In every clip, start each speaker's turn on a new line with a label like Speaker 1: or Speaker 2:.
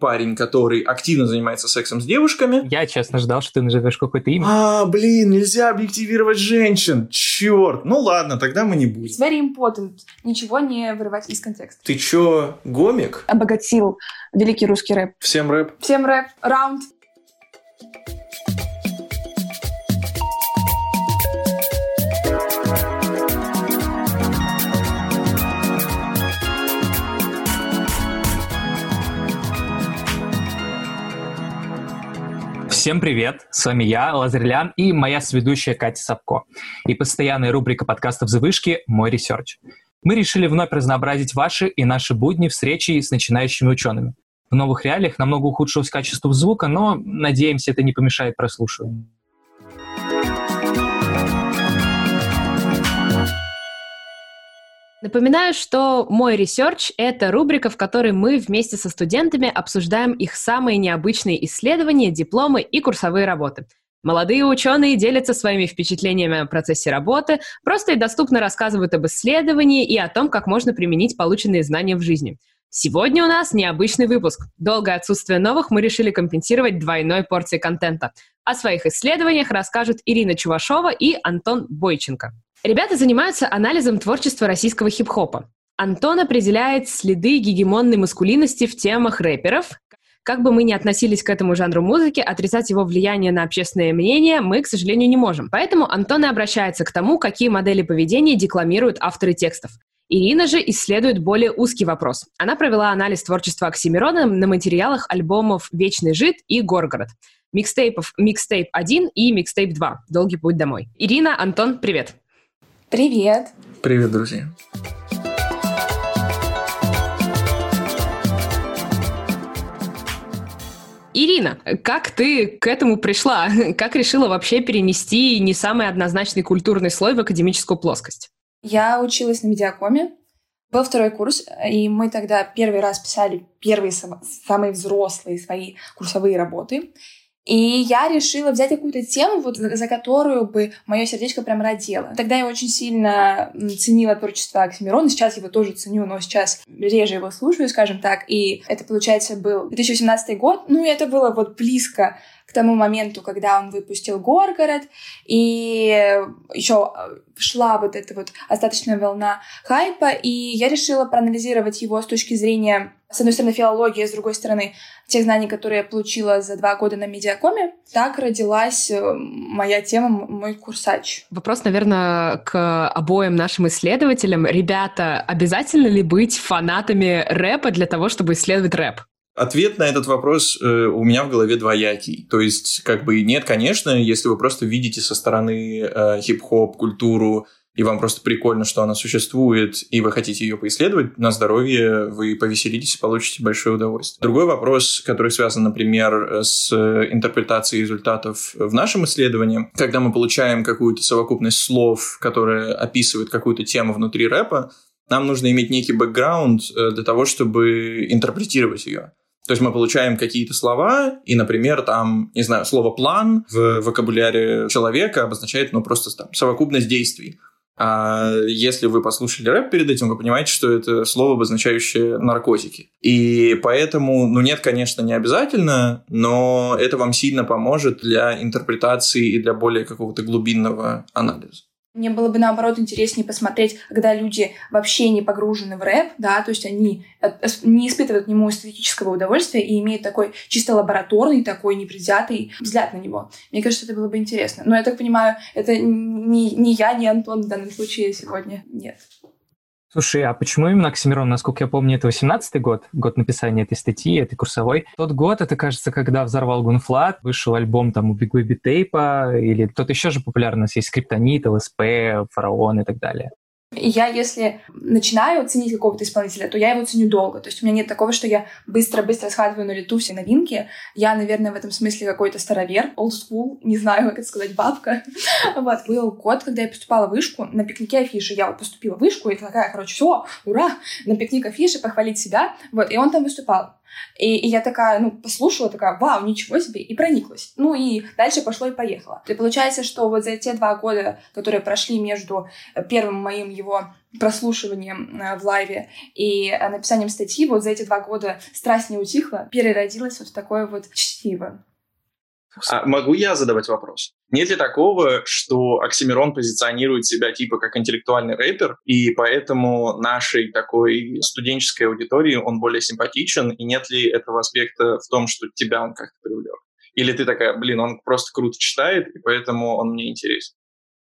Speaker 1: парень, который активно занимается сексом с девушками.
Speaker 2: Я, честно, ждал, что ты назовешь какое-то имя.
Speaker 1: А, блин, нельзя объективировать женщин. Черт. Ну ладно, тогда мы не будем.
Speaker 3: It's very important. Ничего не вырывать из контекста.
Speaker 1: Ты чё, гомик?
Speaker 4: Обогатил великий русский рэп.
Speaker 1: Всем рэп.
Speaker 3: Всем рэп. Раунд.
Speaker 2: Всем привет! С вами я, Лазарлян, и моя сведущая Катя Сапко. И постоянная рубрика подкастов «За вышки» «Мой ресерч». Мы решили вновь разнообразить ваши и наши будни встречи с начинающими учеными. В новых реалиях намного ухудшилось качество звука, но, надеемся, это не помешает прослушиванию.
Speaker 5: Напоминаю, что мой research — это рубрика, в которой мы вместе со студентами обсуждаем их самые необычные исследования, дипломы и курсовые работы. Молодые ученые делятся своими впечатлениями о процессе работы, просто и доступно рассказывают об исследовании и о том, как можно применить полученные знания в жизни. Сегодня у нас необычный выпуск. Долгое отсутствие новых мы решили компенсировать двойной порцией контента. О своих исследованиях расскажут Ирина Чувашова и Антон Бойченко. Ребята занимаются анализом творчества российского хип-хопа. Антон определяет следы гегемонной маскулинности в темах рэперов. Как бы мы ни относились к этому жанру музыки, отрицать его влияние на общественное мнение мы, к сожалению, не можем. Поэтому Антон и обращается к тому, какие модели поведения декламируют авторы текстов. Ирина же исследует более узкий вопрос. Она провела анализ творчества Оксимирона на материалах альбомов «Вечный жид» и «Горгород», микстейпов «Микстейп 1» и «Микстейп 2» «Долгий путь домой». Ирина, Антон, привет!
Speaker 3: Привет.
Speaker 1: Привет, друзья.
Speaker 5: Ирина, как ты к этому пришла? Как решила вообще перенести не самый однозначный культурный слой в академическую плоскость?
Speaker 3: Я училась на медиакоме, был второй курс, и мы тогда первый раз писали первые самые взрослые свои курсовые работы. И я решила взять какую-то тему, вот, за которую бы мое сердечко прям родело. Тогда я очень сильно ценила творчество Оксимирона, сейчас его тоже ценю, но сейчас реже его слушаю, скажем так. И это, получается, был 2018 год, ну, и это было вот близко к тому моменту, когда он выпустил Горгород, и еще э, шла вот эта вот остаточная волна хайпа, и я решила проанализировать его с точки зрения, с одной стороны, филологии, с другой стороны, тех знаний, которые я получила за два года на медиакоме. Так родилась э, моя тема, мой курсач.
Speaker 5: Вопрос, наверное, к обоим нашим исследователям. Ребята, обязательно ли быть фанатами рэпа для того, чтобы исследовать рэп?
Speaker 1: Ответ на этот вопрос э, у меня в голове двоякий. То есть, как бы нет, конечно, если вы просто видите со стороны э, хип-хоп, культуру, и вам просто прикольно, что она существует, и вы хотите ее поисследовать, на здоровье вы повеселитесь и получите большое удовольствие. Другой вопрос, который связан, например, с интерпретацией результатов в нашем исследовании, когда мы получаем какую-то совокупность слов, которые описывают какую-то тему внутри рэпа, нам нужно иметь некий бэкграунд э, для того, чтобы интерпретировать ее. То есть мы получаем какие-то слова, и, например, там, не знаю, слово «план» в вокабуляре человека обозначает, ну, просто там, совокупность действий. А если вы послушали рэп перед этим, вы понимаете, что это слово, обозначающее наркотики. И поэтому, ну нет, конечно, не обязательно, но это вам сильно поможет для интерпретации и для более какого-то глубинного анализа.
Speaker 3: Мне было бы, наоборот, интереснее посмотреть, когда люди вообще не погружены в рэп, да, то есть они э, не испытывают к нему эстетического удовольствия и имеют такой чисто лабораторный, такой непредвзятый взгляд на него. Мне кажется, это было бы интересно. Но я так понимаю, это не, не я, не Антон в данном случае сегодня. Нет.
Speaker 2: Слушай, а почему именно Оксимирон? Насколько я помню, это 18-й год, год написания этой статьи, этой курсовой. Тот год, это, кажется, когда взорвал Гунфлат, вышел альбом там у Big Baby Tape, или кто-то еще же популярный, у нас есть Скриптонит, ЛСП, Фараон и так далее.
Speaker 3: Я, если начинаю ценить какого-то исполнителя, то я его ценю долго. То есть у меня нет такого, что я быстро-быстро схватываю на лету все новинки. Я, наверное, в этом смысле какой-то старовер, old school, не знаю, как это сказать, бабка. вот, был год, когда я поступала в вышку на пикнике афиши. Я вот поступила в вышку, и такая, короче, все, ура, на пикник афиши, похвалить себя. Вот, и он там выступал.
Speaker 6: И, и я такая, ну, послушала, такая, вау, ничего себе, и прониклась. Ну и дальше пошло и поехало. И получается, что вот за те два года, которые прошли между первым моим его прослушиванием э, в лайве и э, написанием статьи, вот за эти два года страсть не утихла, переродилась вот в такое вот чтиво.
Speaker 1: А могу я задавать вопрос? Нет ли такого, что Оксимирон позиционирует себя типа как интеллектуальный рэпер, и поэтому нашей такой студенческой аудитории он более симпатичен, и нет ли этого аспекта в том, что тебя он как-то привлек? Или ты такая, блин, он просто круто читает, и поэтому он мне интересен?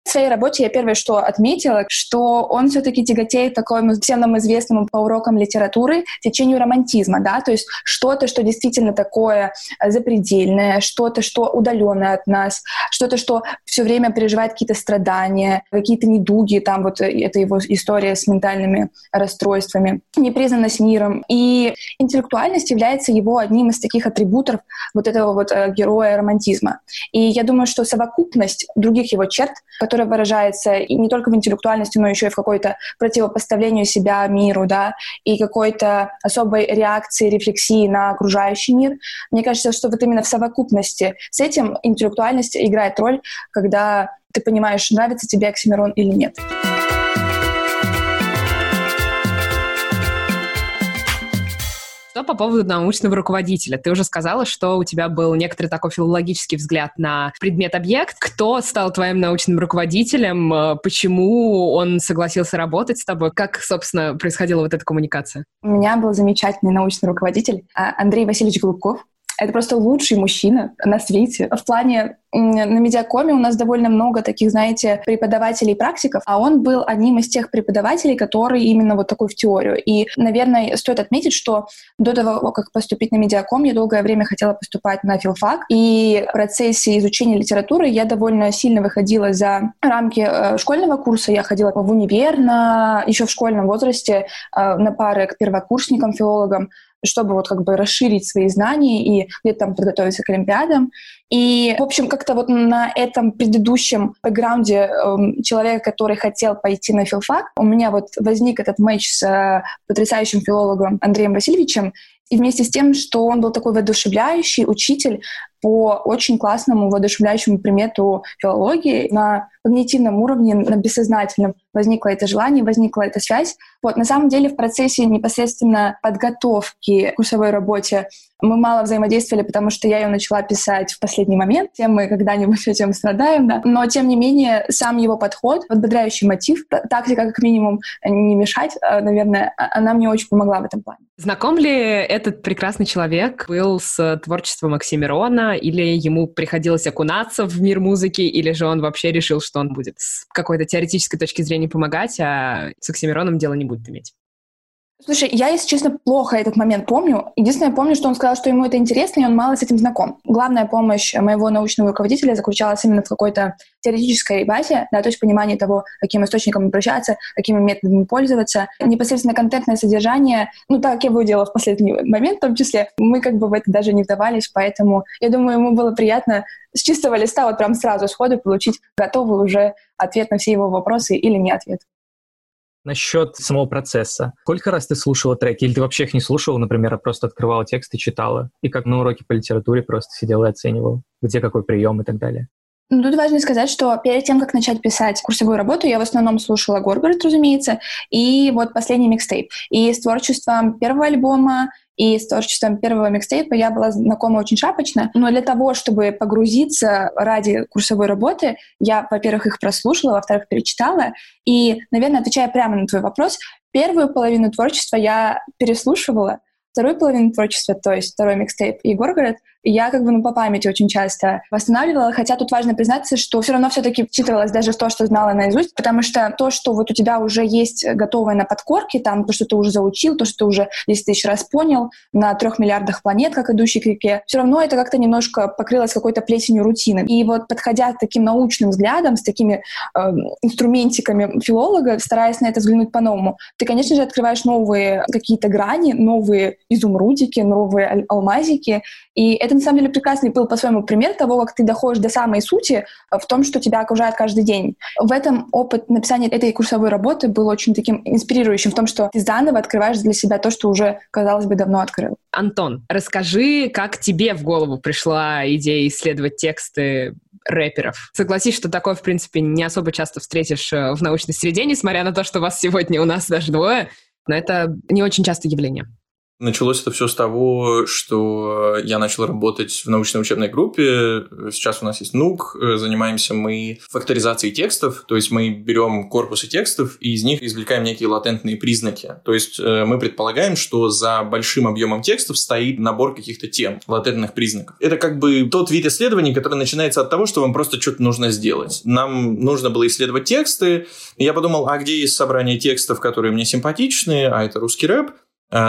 Speaker 3: В своей работе я первое, что отметила, что он все-таки тяготеет такому всем нам известному по урокам литературы течению романтизма, да, то есть что-то, что действительно такое запредельное, что-то, что удаленное от нас, что-то, что все время переживает какие-то страдания, какие-то недуги, там вот это его история с ментальными расстройствами, непризнанность миром. И интеллектуальность является его одним из таких атрибутов вот этого вот э, героя романтизма. И я думаю, что совокупность других его черт, которые которая выражается и не только в интеллектуальности, но еще и в какой-то противопоставлению себя миру, да, и какой-то особой реакции, рефлексии на окружающий мир. Мне кажется, что вот именно в совокупности с этим интеллектуальность играет роль, когда ты понимаешь, нравится тебе Оксимирон или нет.
Speaker 5: Что по поводу научного руководителя? Ты уже сказала, что у тебя был некоторый такой филологический взгляд на предмет-объект. Кто стал твоим научным руководителем? Э, почему он согласился работать с тобой? Как, собственно, происходила вот эта коммуникация?
Speaker 3: У меня был замечательный научный руководитель а, Андрей Васильевич Голубков. Это просто лучший мужчина на свете. В плане на медиакоме у нас довольно много таких, знаете, преподавателей практиков, а он был одним из тех преподавателей, который именно вот такой в теорию. И, наверное, стоит отметить, что до того, как поступить на медиаком, я долгое время хотела поступать на филфак, и в процессе изучения литературы я довольно сильно выходила за рамки э, школьного курса. Я ходила в универ на, еще в школьном возрасте э, на пары к первокурсникам, филологам чтобы вот как бы расширить свои знания и где-то там подготовиться к Олимпиадам. И, в общем, как-то вот на этом предыдущем бэкграунде э, человека, который хотел пойти на филфак, у меня вот возник этот матч с э, потрясающим филологом Андреем Васильевичем, и вместе с тем, что он был такой воодушевляющий учитель по очень классному воодушевляющему примету филологии на когнитивном уровне, на бессознательном возникло это желание, возникла эта связь. Вот, на самом деле в процессе непосредственно подготовки к курсовой работе мы мало взаимодействовали, потому что я ее начала писать в последний момент. Тем мы когда-нибудь этим страдаем, да. Но, тем не менее, сам его подход, подбодряющий мотив, тактика, как минимум, не мешать, а, наверное, а, она мне очень помогла в этом плане.
Speaker 5: Знаком ли этот прекрасный человек был с творчеством Оксимирона, или ему приходилось окунаться в мир музыки, или же он вообще решил, что он будет с какой-то теоретической точки зрения помогать, а с Оксимироном дело не будет иметь?
Speaker 3: Слушай, я, если честно, плохо этот момент помню. Единственное, я помню, что он сказал, что ему это интересно, и он мало с этим знаком. Главная помощь моего научного руководителя заключалась именно в какой-то теоретической базе, да, то есть понимании того, каким источникам обращаться, какими методами пользоваться. Непосредственно контентное содержание, ну, так я дело в последний момент, в том числе, мы как бы в это даже не вдавались, поэтому я думаю, ему было приятно с чистого листа вот прям сразу сходу получить готовый уже ответ на все его вопросы или не ответ.
Speaker 2: Насчет самого процесса. Сколько раз ты слушала треки? Или ты вообще их не слушала, например, а просто открывала текст и читала? И как на уроке по литературе просто сидела и оценивала? Где какой прием и так далее?
Speaker 3: Ну, тут важно сказать, что перед тем, как начать писать курсовую работу, я в основном слушала Горгород, разумеется, и вот последний микстейп. И с творчеством первого альбома, и с творчеством первого микстейпа я была знакома очень шапочно, но для того, чтобы погрузиться ради курсовой работы, я, во-первых, их прослушала, во-вторых, перечитала. И, наверное, отвечая прямо на твой вопрос, первую половину творчества я переслушивала, вторую половину творчества, то есть второй микстейп и Горгород, я как бы ну, по памяти очень часто восстанавливала, хотя тут важно признаться, что все равно все-таки вчитывалась даже в то, что знала наизусть, потому что то, что вот у тебя уже есть готовое на подкорке, там то, что ты уже заучил, то, что ты уже 10 тысяч раз понял на трех миллиардах планет, как идущий к реке, все равно это как-то немножко покрылось какой-то плесенью рутины. И вот подходя к таким научным взглядам, с такими э, инструментиками филолога, стараясь на это взглянуть по-новому, ты, конечно же, открываешь новые какие-то грани, новые
Speaker 4: изумрудики, новые алмазики. И это, на самом деле, прекрасный был по-своему пример того, как ты доходишь до самой сути в том, что тебя окружает каждый день. В этом опыт написания этой курсовой работы был очень таким инспирирующим в том, что ты заново открываешь для себя то, что уже, казалось бы, давно открыл.
Speaker 5: Антон, расскажи, как тебе в голову пришла идея исследовать тексты рэперов. Согласись, что такое, в принципе, не особо часто встретишь э, в научной среде, несмотря на то, что вас сегодня у нас даже двое, но это не очень частое явление.
Speaker 1: Началось это все с того, что я начал работать в научно-учебной группе. Сейчас у нас есть НУК. Занимаемся мы факторизацией текстов. То есть мы берем корпусы текстов и из них извлекаем некие латентные признаки. То есть э, мы предполагаем, что за большим объемом текстов стоит набор каких-то тем, латентных признаков. Это как бы тот вид исследований, который начинается от того, что вам просто что-то нужно сделать. Нам нужно было исследовать тексты. Я подумал, а где есть собрание текстов, которые мне симпатичны, а это русский рэп, Э,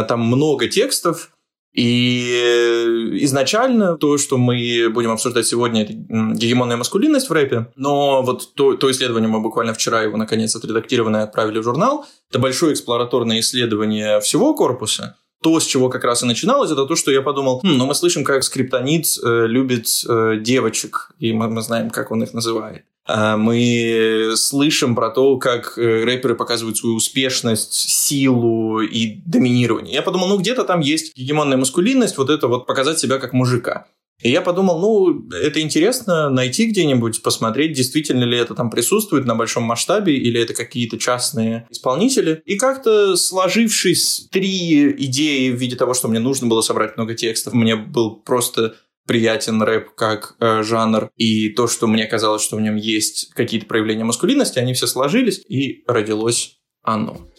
Speaker 1: там много текстов, и изначально то, что мы будем обсуждать сегодня, это гегемонная маскулинность в рэпе, но вот то, то исследование, мы буквально вчера его наконец отредактировано и отправили в журнал, это большое эксплораторное исследование всего корпуса, то, с чего как раз и начиналось, это то, что я подумал, хм, ну мы слышим, как скриптонит э, любит э, девочек, и мы, мы знаем, как он их называет. А, мы слышим про то, как э, рэперы показывают свою успешность, силу и доминирование. Я подумал, ну где-то там есть гегемонная маскулинность, вот это вот показать себя как мужика. И я подумал, ну, это интересно найти где-нибудь, посмотреть, действительно ли это там присутствует на большом масштабе, или это какие-то частные исполнители. И как-то сложившись три идеи в виде того, что мне нужно было собрать много текстов, мне был просто приятен рэп как э, жанр, и то, что мне казалось, что в нем есть какие-то проявления маскулинности, они все сложились, и родилось оно.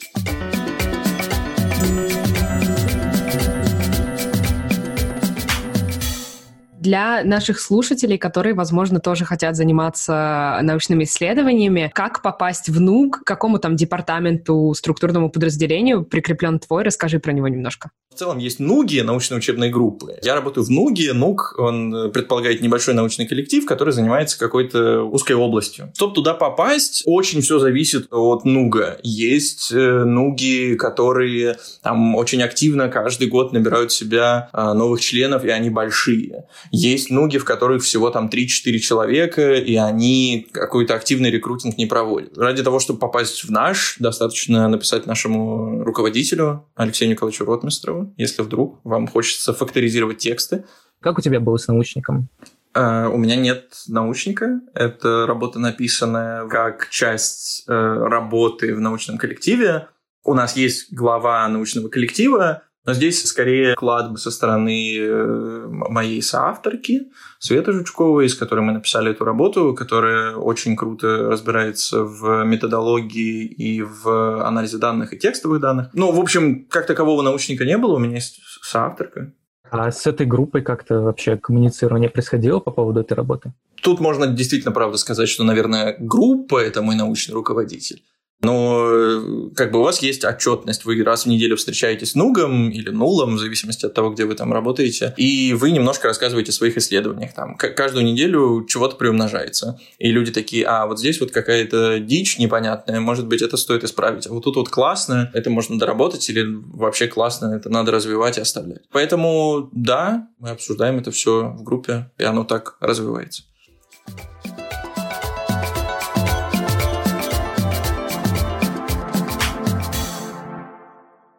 Speaker 5: Для наших слушателей, которые, возможно, тоже хотят заниматься научными исследованиями, как попасть в НУК, к какому там департаменту, структурному подразделению прикреплен твой, расскажи про него немножко.
Speaker 1: В целом есть НУГи, научно-учебные группы. Я работаю в НУГе. НУГ, он предполагает небольшой научный коллектив, который занимается какой-то узкой областью. Чтобы туда попасть, очень все зависит от НУГа. Есть э, НУГи, которые там очень активно каждый год набирают себя а, новых членов, и они большие. Есть НУГи, в которых всего там 3-4 человека, и они какой-то активный рекрутинг не проводят. Ради того, чтобы попасть в наш, достаточно написать нашему руководителю Алексею Николаевичу Ротмистрову, если вдруг вам хочется факторизировать тексты.
Speaker 2: Как у тебя было с научником?
Speaker 1: Uh, у меня нет научника. Это работа, написанная как часть uh, работы в научном коллективе. У нас есть глава научного коллектива, но здесь скорее вклад со стороны э, моей соавторки Светы Жучковой, с которой мы написали эту работу, которая очень круто разбирается в методологии и в анализе данных и текстовых данных. Ну, в общем, как такового научника не было, у меня есть соавторка.
Speaker 2: А с этой группой как-то вообще коммуницирование происходило по поводу этой работы?
Speaker 1: Тут можно действительно, правда, сказать, что, наверное, группа – это мой научный руководитель. Но э, как бы у вас есть отчетность, вы раз в неделю встречаетесь с Нугом или Нулом, в зависимости от того, где вы там работаете, и вы немножко рассказываете о своих исследованиях. Там каждую неделю чего-то приумножается. И люди такие, а вот здесь вот какая-то дичь непонятная, может быть, это стоит исправить. А вот тут вот классно, это можно доработать, или вообще классно, это надо развивать и оставлять. Поэтому да, мы обсуждаем это все в группе, и оно так развивается.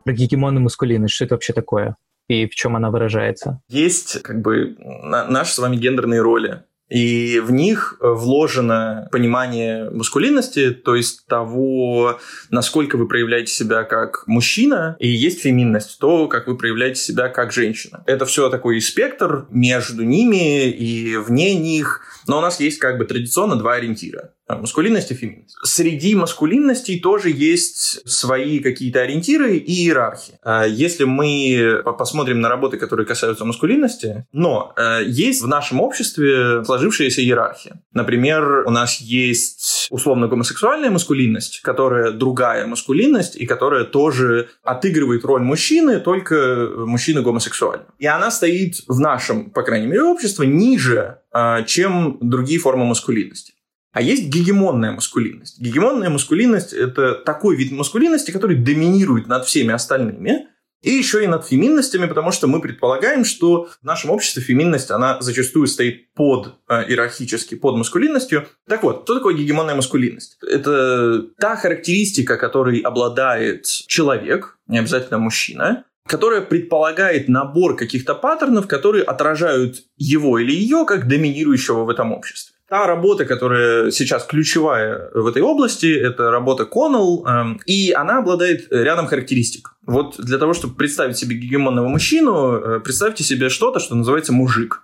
Speaker 2: Про гегемонную маскулинность. Что это вообще такое? И в чем она выражается?
Speaker 1: Есть как бы наши с вами гендерные роли. И в них вложено понимание маскулинности, то есть того, насколько вы проявляете себя как мужчина, и есть феминность, то, как вы проявляете себя как женщина. Это все такой спектр между ними и вне них, но у нас есть как бы традиционно два ориентира. А, маскулинность и феминность. Среди маскулинностей тоже есть свои какие-то ориентиры и иерархии. А, если мы посмотрим на работы, которые касаются маскулинности, но а, есть в нашем обществе сложившаяся иерархия. Например, у нас есть условно гомосексуальная маскулинность, которая другая маскулинность и которая тоже отыгрывает роль мужчины, только мужчины гомосексуального. И она стоит в нашем, по крайней мере, обществе ниже, чем другие формы маскулинности. А есть гегемонная маскулинность. Гегемонная маскулинность – это такой вид маскулинности, который доминирует над всеми остальными, И еще и над феминностями, потому что мы предполагаем, что в нашем обществе феминность, она зачастую стоит под э, иерархически, под маскулинностью. Так вот, что такое гегемонная маскулинность? Это та характеристика, которой обладает человек, не обязательно мужчина, которая предполагает набор каких-то паттернов, которые отражают его или ее как доминирующего в этом обществе. Та работа, которая сейчас ключевая в этой области, это работа Коннелл, эм, и она обладает рядом характеристик. Вот для того, чтобы представить себе гегемонного мужчину, э, представьте себе что-то, что называется мужик.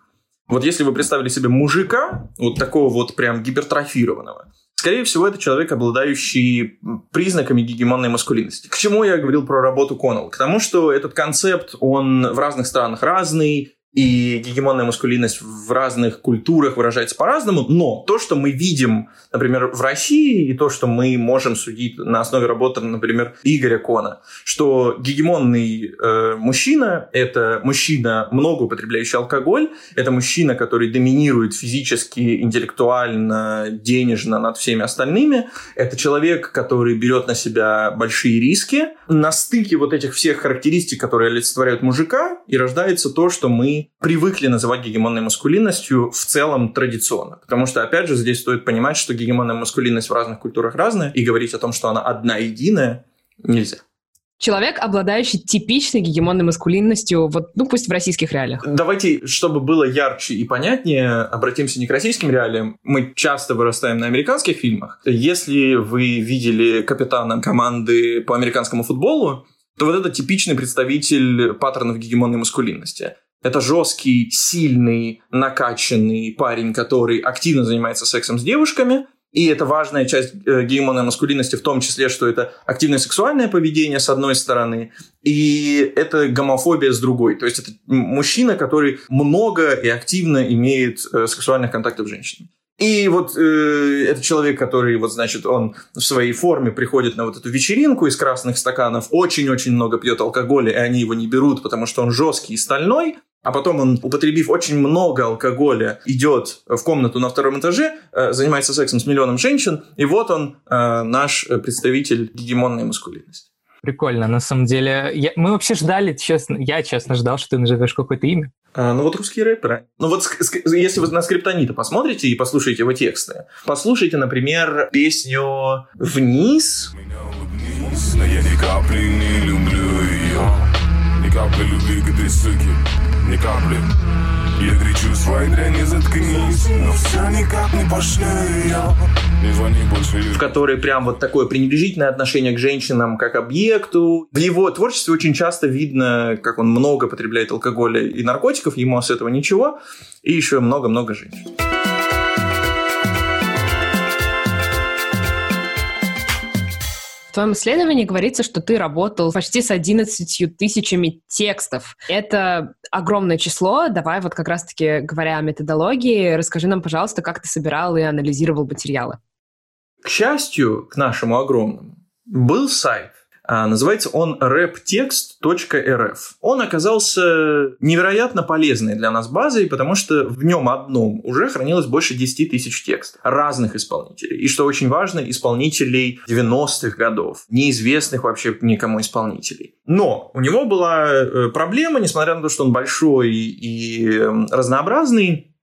Speaker 1: Вот если вы представили себе мужика, вот такого вот прям гипертрофированного, Скорее всего, это человек, обладающий признаками гегемонной маскулинности. К чему я говорил про работу Коннелл? К тому, что этот концепт, он в разных странах разный, и гегемонная маскулинность в разных культурах выражается по-разному, но то, что мы видим, например, в России, и то, что мы можем судить на основе работы, например, Игоря Кона, что гегемонный э, мужчина – это мужчина, много употребляющий алкоголь, это мужчина, который доминирует физически, интеллектуально, денежно над всеми остальными, это человек, который берет на себя большие риски. На стыке вот этих всех характеристик, которые олицетворяют мужика, и рождается то, что мы привыкли называть гегемонной маскулинностью в целом традиционно. Потому что, опять же, здесь стоит понимать, что гегемонная маскулинность в разных культурах разная, и говорить о том, что она одна единая, нельзя.
Speaker 5: Человек, обладающий типичной гегемонной маскулинностью, вот, ну, пусть в российских реалиях.
Speaker 1: Давайте, чтобы было ярче и понятнее, обратимся не к российским реалиям. Мы часто вырастаем на американских фильмах. Если вы видели капитана команды по американскому футболу, то вот это типичный представитель паттернов гегемонной маскулинности. Это жесткий, сильный, накачанный парень, который активно занимается сексом с девушками. И это важная часть э, гегемонной маскулинности, в том числе, что это активное сексуальное поведение с одной стороны, и это гомофобия с другой. То есть это мужчина, который много и активно имеет э, сексуальных контактов с женщинами. И вот э, это человек, который, вот, значит, он в своей форме приходит на вот эту вечеринку из красных стаканов, очень-очень много пьет алкоголя, и они его не берут, потому что он жесткий и стальной, а потом он, употребив очень много алкоголя, идет в комнату на втором этаже, э, занимается сексом с миллионом женщин, и вот он, э, наш представитель гегемонной маскулинности.
Speaker 2: Прикольно, на самом деле. Я, мы вообще ждали, честно, я честно ждал, что ты назовешь какое-то имя.
Speaker 1: А, ну вот русские рэперы. Ну вот если вы на скриптонита посмотрите и послушаете его тексты, послушайте, например, песню «Вниз». Но я ни капли не люблю ее, ни капли любви к этой суке ни капли Я кричу своей дряни, заткнись Но все никак не пошлю ее В которой прям вот такое пренебрежительное отношение к женщинам как объекту. В его творчестве очень часто видно, как он много потребляет алкоголя и наркотиков, ему с этого ничего, и еще много-много женщин.
Speaker 5: В твоем исследовании говорится, что ты работал почти с 11 тысячами текстов. Это огромное число. Давай вот как раз-таки говоря о методологии, расскажи нам, пожалуйста, как ты собирал и анализировал материалы.
Speaker 1: К счастью, к нашему огромному, был сайт, называется он raptext.rf. Он оказался невероятно полезной для нас базой, потому что в нем одном уже хранилось больше 10 тысяч текстов разных исполнителей. И что очень важно, исполнителей 90-х годов, неизвестных вообще никому исполнителей. Но у него была э, проблема, несмотря на то, что он большой и разнообразный,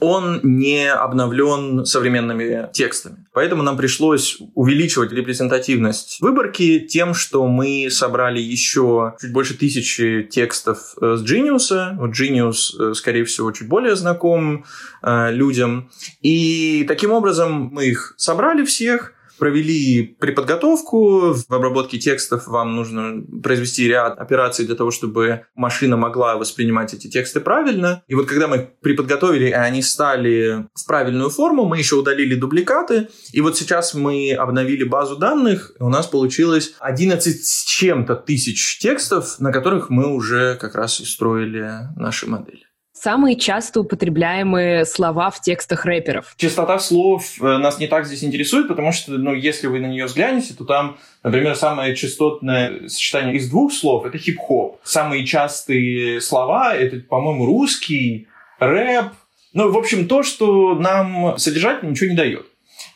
Speaker 1: он не обновлен современными текстами. Поэтому нам пришлось увеличивать репрезентативность выборки тем, что мы собрали еще чуть больше тысячи текстов э, с Genius. Вот Genius, э, скорее всего, чуть более знаком э, людям. И таким образом мы их собрали всех, провели преподготовку. В обработке текстов вам нужно произвести ряд операций для того, чтобы машина могла воспринимать эти тексты правильно. И вот когда мы преподготовили, и они стали в правильную форму, мы еще удалили дубликаты. И вот сейчас мы обновили базу данных. У нас получилось 11 с чем-то тысяч текстов, на которых мы уже как раз и строили наши модели.
Speaker 5: Самые часто употребляемые слова в текстах рэперов.
Speaker 1: Частота слов э, нас не так здесь интересует, потому что, ну, если вы на нее взглянете, то там, например, самое частотное сочетание из двух слов – это хип-хоп. Самые частые слова – это, по-моему, русский, рэп. Ну, в общем, то, что нам содержательно ничего не дает.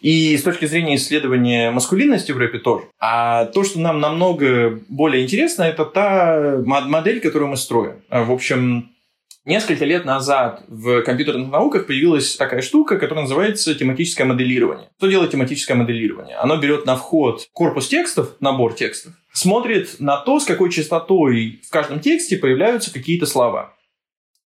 Speaker 1: И с точки зрения исследования маскулинности в рэпе тоже. А то, что нам намного более интересно, это та модель, которую мы строим. В общем, Несколько лет назад в компьютерных науках появилась такая штука, которая называется тематическое моделирование. Что делает тематическое моделирование? Оно берет на вход корпус текстов, набор текстов, смотрит на то, с какой частотой в каждом тексте появляются какие-то слова.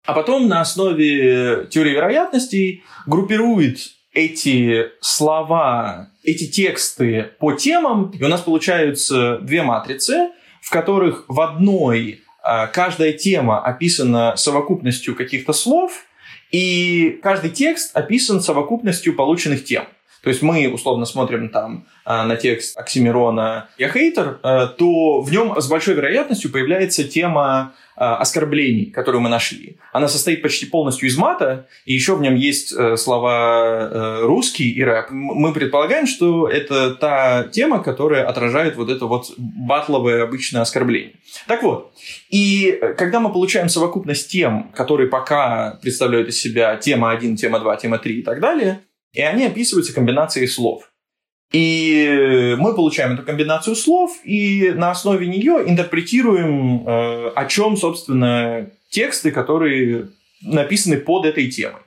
Speaker 1: А потом на основе теории вероятностей группирует эти слова, эти тексты по темам, и у нас получаются две матрицы, в которых в одной каждая тема описана совокупностью каких-то слов, и каждый текст описан совокупностью полученных тем. То есть мы условно смотрим там а, на текст Оксимирона «Я хейтер», а, то в нем с большой вероятностью появляется тема а, оскорблений, которую мы нашли. Она состоит почти полностью из мата, и еще в нем есть э, слова э, русский и рэп. Мы предполагаем, что это та тема, которая отражает вот это вот батловое обычное оскорбление. Так вот, и э, когда мы получаем совокупность тем, которые пока представляют из себя тема 1, тема 2, тема 3 и так далее, и они описываются комбинацией слов. И мы получаем эту комбинацию слов и на основе нее интерпретируем, э, о чем, собственно, тексты, которые написаны под этой темой.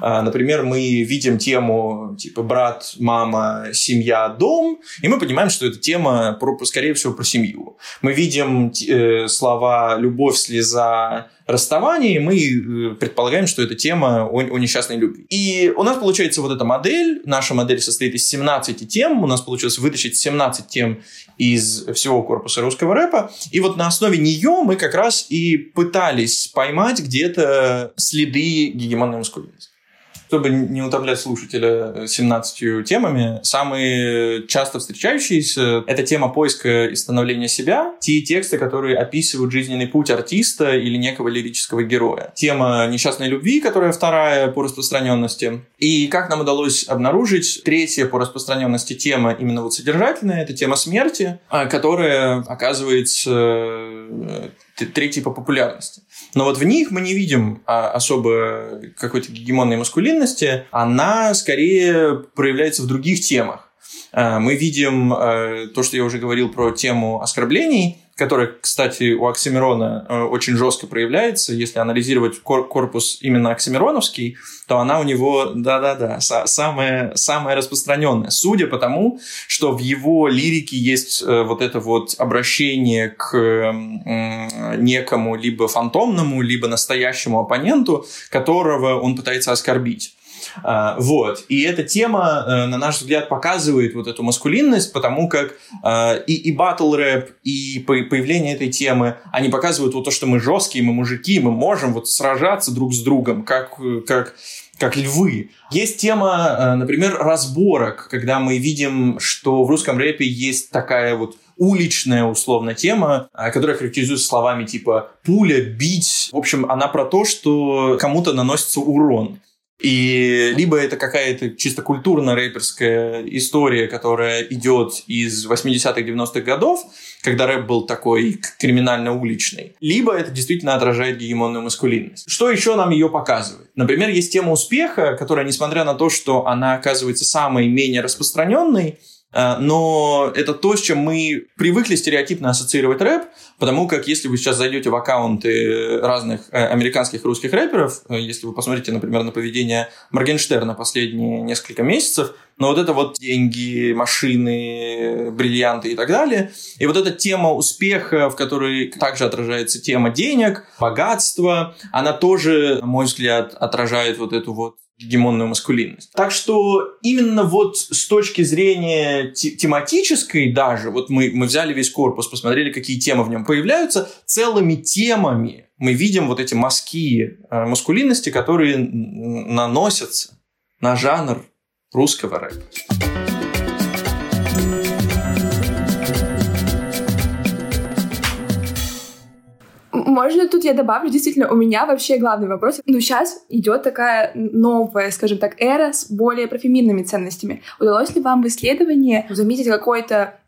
Speaker 1: А, например, мы видим тему типа брат, мама, семья, дом, и мы понимаем, что эта тема, про, скорее всего, про семью. Мы видим э, слова любовь, слеза, расставание, и мы э, предполагаем, что это тема о, о несчастной любви. И у нас получается вот эта модель, наша модель состоит из 17 тем, у нас получилось вытащить 17 тем из всего корпуса русского рэпа, и вот на основе нее мы как раз и пытались поймать где-то следы гегемонной маскулинности. Чтобы не утомлять слушателя 17 э, темами, самые часто встречающиеся – это тема поиска и становления себя, те тексты, которые описывают жизненный путь артиста или некого лирического героя. Тема несчастной любви, которая вторая по распространенности. И как нам удалось обнаружить, третья по распространенности тема именно вот содержательная – это тема смерти, а, которая оказывается э, третьей по популярности. Но вот в них мы не видим а, особо какой-то гегемонной маскулинности, она скорее проявляется в других темах. А, мы видим а, то, что я уже говорил про тему оскорблений, которая, кстати, у Оксимирона э, очень жестко проявляется. Если анализировать корпус именно оксимироновский, то она у него, да-да-да, самая, самая распространенная. Судя по тому, что в его лирике есть э, вот это вот обращение к некому либо фантомному, либо настоящему оппоненту, которого он пытается оскорбить. А, вот. И эта тема, э, на наш взгляд, показывает вот эту маскулинность, потому как а, и, и батл рэп, и появление этой темы, они показывают вот то, что мы жесткие, мы мужики, мы можем вот сражаться друг с другом, как, как как львы. Есть тема, э, например, разборок, когда мы видим, что в русском рэпе есть такая вот уличная, условно, тема, э, которая характеризуется словами типа «пуля», «бить». В общем, она про то, что кому-то наносится урон. И либо это какая-то чисто культурно-рэперская история, которая идет из 80-х, 90-х годов, когда рэп был такой криминально-уличный, либо это действительно отражает гегемонную маскулинность. Что еще нам ее показывает? Например, есть тема успеха, которая, несмотря на то, что она оказывается самой менее распространенной, но это то, с чем мы привыкли стереотипно ассоциировать рэп, потому как если вы сейчас зайдете в аккаунты разных э, американских русских рэперов, э, если вы посмотрите, например, на поведение Моргенштерна последние несколько месяцев, но вот это вот деньги, машины, бриллианты и так далее. И вот эта тема успеха, в которой также отражается тема денег, богатства, она тоже, на мой взгляд, отражает вот эту вот гегемонную маскулинность. Так что именно вот с точки зрения тематической даже, вот мы, мы взяли весь корпус, посмотрели, какие темы в нем появляются, целыми темами мы видим вот эти мазки э, маскулинности, которые наносятся на жанр русского рэпа.
Speaker 3: Можно тут я добавлю, действительно, у меня вообще главный вопрос. Ну, сейчас идет такая новая, скажем так, эра с более профеминными ценностями. Удалось ли вам в исследовании заметить какой-то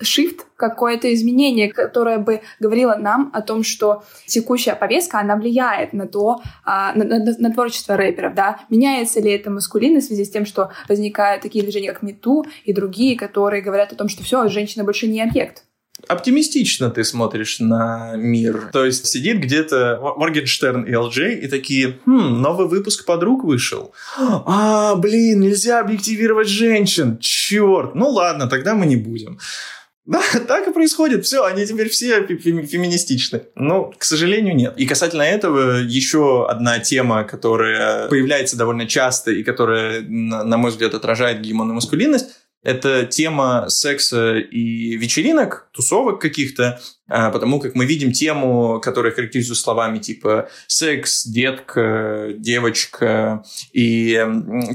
Speaker 3: shift, какое-то изменение, которое бы говорило нам о том, что текущая повестка, она влияет на то, а, на, на, на творчество рэперов, да, меняется ли это маскулинность в связи с тем, что возникают такие движения, как МИТУ и другие, которые говорят о том, что все, женщина больше не объект
Speaker 1: оптимистично ты смотришь на мир. То есть сидит где-то Моргенштерн и ЛД и такие, хм, новый выпуск подруг вышел. А, блин, нельзя объективировать женщин. Черт. Ну ладно, тогда мы не будем. Да, так и происходит. Все, они теперь все феминистичны. Но, к сожалению, нет. И касательно этого, еще одна тема, которая появляется довольно часто и которая, на мой взгляд, отражает гегемонную маскулинность, это тема секса и вечеринок, тусовок каких-то, а, потому как мы видим тему, которая характеризует словами типа секс, детка, девочка, и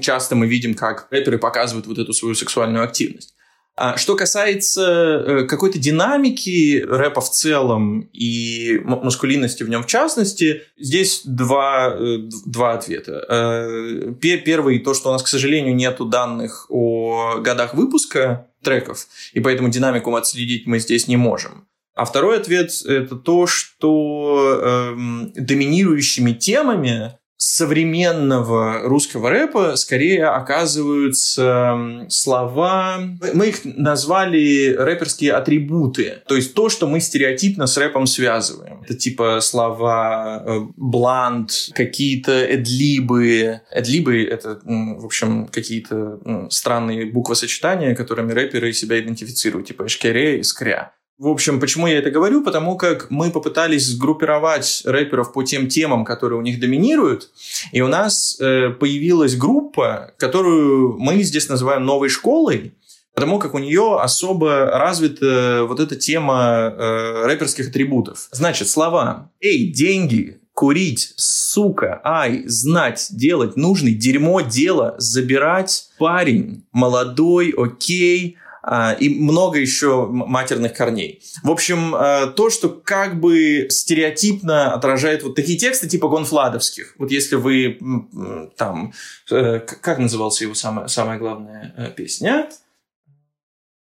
Speaker 1: часто мы видим, как рэперы показывают вот эту свою сексуальную активность. А что касается э, какой-то динамики рэпа в целом и маскулинности в нем в частности, здесь два, э, два ответа. Э, первый, то, что у нас, к сожалению, нет данных о годах выпуска треков, и поэтому динамику отследить мы здесь не можем. А второй ответ – это то, что эм, доминирующими темами современного русского рэпа скорее оказываются слова, мы их назвали рэперские атрибуты, то есть то, что мы стереотипно с рэпом связываем. Это типа слова э, блант, какие-то эдлибы. Эдлибы — это, в общем, какие-то странные буквосочетания, которыми рэперы себя идентифицируют, типа эшкере и скря. В общем, почему я это говорю? Потому как мы попытались сгруппировать рэперов по тем темам, которые у них доминируют, и у нас э, появилась группа, которую мы здесь называем новой школой, потому как у нее особо развита вот эта тема э, рэперских атрибутов. Значит, слова «Эй, деньги», курить, сука, ай, знать, делать, нужный, дерьмо, дело, забирать, парень, молодой, окей, и много еще матерных корней. В общем, а, то, что как бы стереотипно отражает вот такие тексты типа гонфладовских. Вот если вы там... Э, как назывался его самая, самая главная э, песня?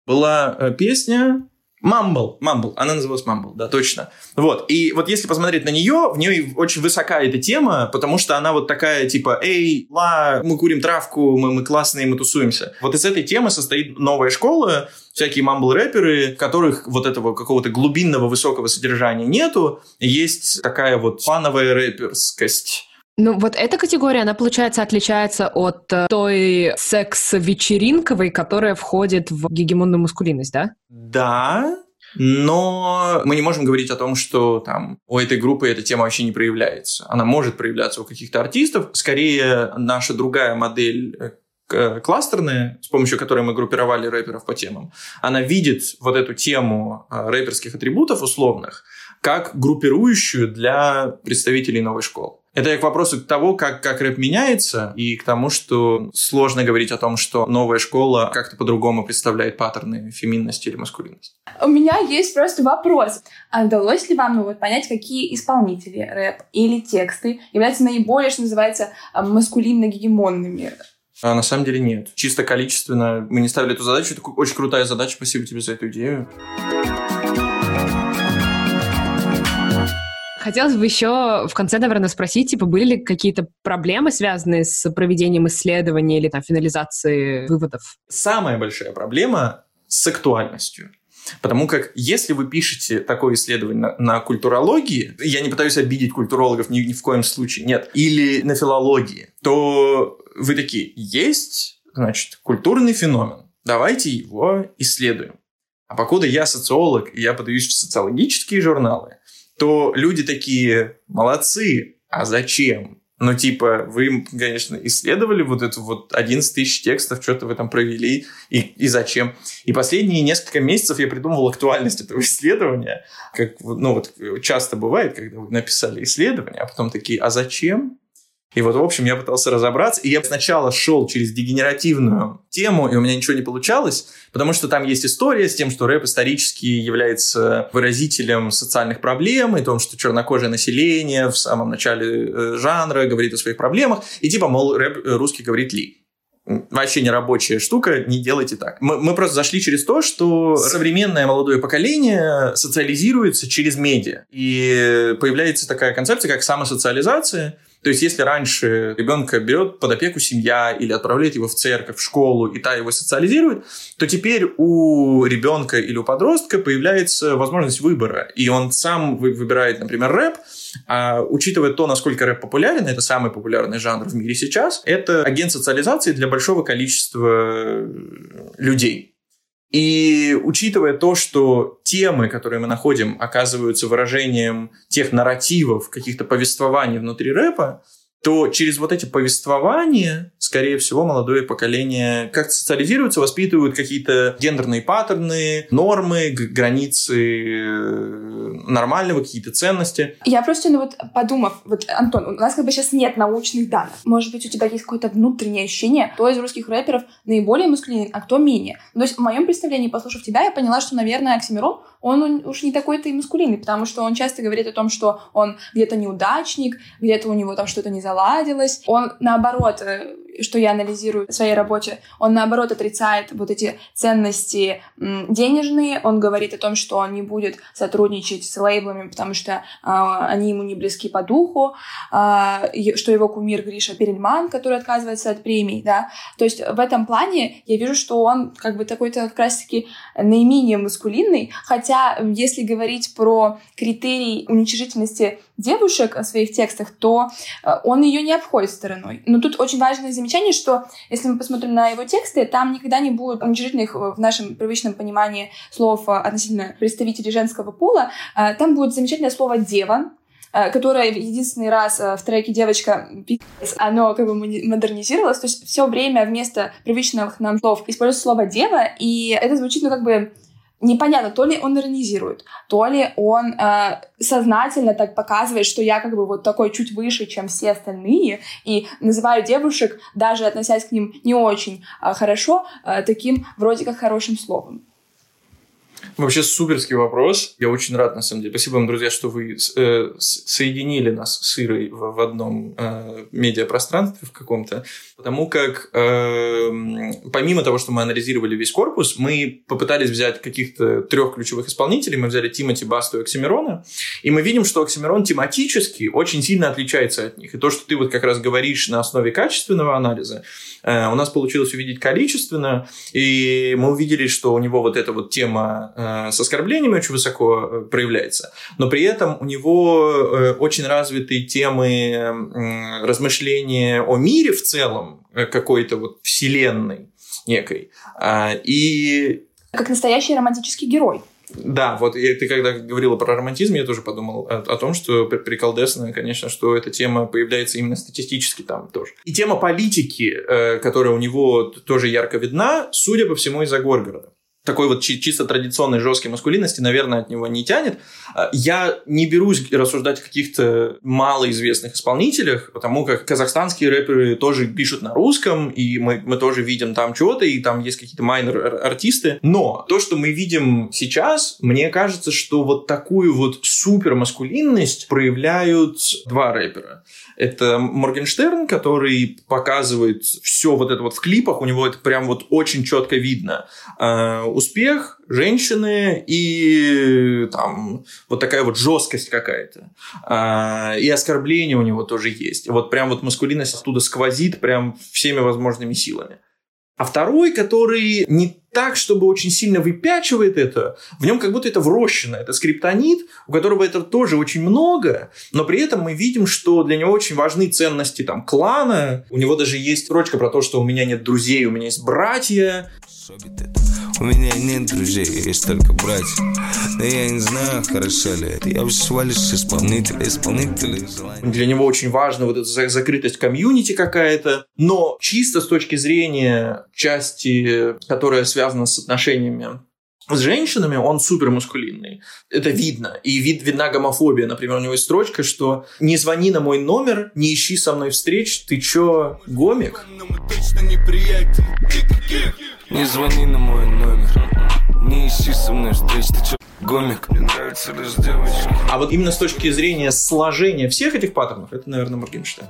Speaker 1: Была э, песня Мамбл, Мамбл, она называлась Мамбл, да, точно. Вот, и вот если посмотреть на нее, в ней очень высока эта тема, потому что она вот такая, типа, эй, ла, мы курим травку, мы, мы классные, мы тусуемся. Вот из этой темы состоит новая школа, всякие мамбл-рэперы, которых вот этого какого-то глубинного высокого содержания нету, есть такая вот фановая рэперскость.
Speaker 5: Ну, вот эта категория, она, получается, отличается от э, той секс-вечеринковой, которая входит в гегемонную маскулинность, да?
Speaker 1: Да, но мы не можем говорить о том, что там у этой группы эта тема вообще не проявляется. Она может проявляться у каких-то артистов. Скорее, наша другая модель э, кластерная, с помощью которой мы группировали рэперов по темам, она видит вот эту тему э, рэперских атрибутов условных как группирующую для представителей новой школы. Это к вопросу к того, как, как рэп меняется, и к тому, что сложно говорить о том, что новая школа как-то по-другому представляет паттерны феминности или маскулинности.
Speaker 3: У меня есть просто вопрос. А удалось ли вам ну, вот, понять, какие исполнители рэп или тексты являются наиболее, что называется, а, маскулинно-гегемонными?
Speaker 1: А на самом деле нет. Чисто количественно мы не ставили эту задачу. Это очень крутая задача. Спасибо тебе за эту идею.
Speaker 5: Хотелось бы еще в конце, наверное, спросить, типа, были ли какие-то проблемы, связанные с проведением исследований или там финализацией выводов?
Speaker 1: Самая большая проблема с актуальностью. Потому как если вы пишете такое исследование на, на культурологии, я не пытаюсь обидеть культурологов ни, ни в коем случае, нет, или на филологии, то вы такие, есть, значит, культурный феномен, давайте его исследуем. А покуда я социолог, и я подаюсь в социологические журналы, то люди такие, молодцы, а зачем? Ну, типа, вы, конечно, исследовали вот эту вот 11 тысяч текстов, что-то вы там провели, и, и зачем? И последние несколько месяцев я придумывал актуальность этого исследования, как, ну, вот часто бывает, когда вы написали исследование, а потом такие, а зачем? И вот, в общем, я пытался разобраться, и я сначала шел через дегенеративную тему, и у меня ничего не получалось, потому что там есть история с тем, что рэп исторически является выразителем социальных проблем, и том, что чернокожее население в самом начале э, жанра говорит о своих проблемах, и типа, мол, рэп э, русский говорит ли. вообще не рабочая штука, не делайте так. Мы, мы просто зашли через то, что современное молодое поколение социализируется через медиа. И появляется такая концепция, как самосоциализация. То есть, если раньше ребенка берет под опеку семья или отправляет его в церковь, в школу, и та его социализирует, то теперь у ребенка или у подростка появляется возможность выбора. И он сам выбирает, например, рэп, а учитывая то, насколько рэп популярен, это самый популярный жанр в мире сейчас, это агент социализации для большого количества людей. И учитывая то, что темы, которые мы находим, оказываются выражением тех нарративов, каких-то повествований внутри рэпа, то через вот эти повествования, скорее всего, молодое поколение как-то социализируется, воспитывают какие-то гендерные паттерны, нормы, границы э, нормального, какие-то ценности.
Speaker 3: Я просто, ну вот подумав, вот, Антон, у нас как бы сейчас нет научных данных. Может быть, у тебя есть какое-то внутреннее ощущение, кто из русских рэперов наиболее маскулинен, а кто менее. То есть в моем представлении, послушав тебя, я поняла, что, наверное, Оксимирон он уж не такой-то и маскулинный, потому что он часто говорит о том, что он где-то неудачник, где-то у него там что-то не заладилось. Он, наоборот, э, что я анализирую в своей работе, он наоборот отрицает вот эти ценности денежные, он говорит о том, что он не будет сотрудничать с лейблами, потому что э, они ему не близки по духу, э, что его кумир Гриша Перельман, который отказывается от премий, да, то есть в этом плане я вижу, что он как бы такой-то как раз-таки наименее маскулинный, хотя если говорить про критерий уничижительности девушек в своих текстах, то э, он ее не обходит стороной. Но тут очень важное замечание, что если мы посмотрим на его тексты, там никогда не будет уничижительных э, в нашем привычном понимании слов э, относительно представителей женского пола. Там будет замечательное слово «дева», которое единственный раз в треке «Девочка» оно как бы модернизировалось, то есть все время вместо привычных нам слов используется слово «дева», и это звучит, ну, как бы непонятно, то ли он иронизирует, то ли он э, сознательно так показывает, что я как бы вот такой чуть выше, чем все остальные, и называю девушек, даже относясь к ним не очень э, хорошо, э, таким вроде как хорошим словом.
Speaker 1: Вообще суперский вопрос. Я очень рад, на самом деле. Спасибо вам, друзья, что вы э, соединили нас с Ирой в, в одном э, медиапространстве в каком-то. Потому как э, помимо того, что мы анализировали весь корпус, мы попытались взять каких-то трех ключевых исполнителей. Мы взяли Тимати, Басту и Оксимирона. И мы видим, что Оксимирон тематически очень сильно отличается от них. И то, что ты вот как раз говоришь на основе качественного анализа, э, у нас получилось увидеть количественно. И мы увидели, что у него вот эта вот тема э, Э, с оскорблениями очень высоко э, проявляется, но при этом у него э, очень развиты темы размышления о мире в целом, какой-то вот вселенной некой. А, и...
Speaker 3: Как настоящий романтический герой.
Speaker 1: Да, вот и ты когда говорила про романтизм, я тоже подумал о, о том, что приколдесно, конечно, что эта тема появляется именно статистически там тоже. И тема политики, э, которая у него тоже ярко видна, судя по всему, из-за Горгорода такой вот чисто традиционной жесткой маскулинности, наверное, от него не тянет. А, я не берусь рассуждать о каких-то малоизвестных исполнителях, потому как казахстанские рэперы тоже пишут на русском, и мы, мы тоже видим там чего-то, и там есть какие-то майнер-артисты. Но то, что мы видим сейчас, мне кажется, что вот такую вот супер маскулинность проявляют два рэпера. Это Моргенштерн, который показывает все вот это вот в клипах, у него это прям вот очень четко видно. Успех, женщины и там вот такая вот жесткость какая-то. А, и оскорбление у него тоже есть. Вот прям вот маскулинность оттуда сквозит прям всеми возможными силами. А второй, который не так, чтобы очень сильно выпячивает это, в нем как будто это врощено. Это скриптонит, у которого это тоже очень много, но при этом мы видим, что для него очень важны ценности там, клана. У него даже есть строчка про то, что у меня нет друзей, у меня есть братья. У меня нет друзей, есть только братья. Но я не знаю, хорошо ли это. Я всего лишь исполнитель, исполнитель. Для него очень важна вот эта закрытость комьюнити какая-то. Но чисто с точки зрения части, которая связана с отношениями с женщинами он супер мускулинный. Это видно. И вид, видна гомофобия. Например, у него есть строчка, что «Не звони на мой номер, не ищи со мной встреч, ты чё, гомик?» Не звони на мой номер. Не ищи со мной встреч Ты чё, гомик? Мне нравится лишь девочки А вот именно с точки зрения сложения всех этих паттернов Это, наверное, Моргенштерн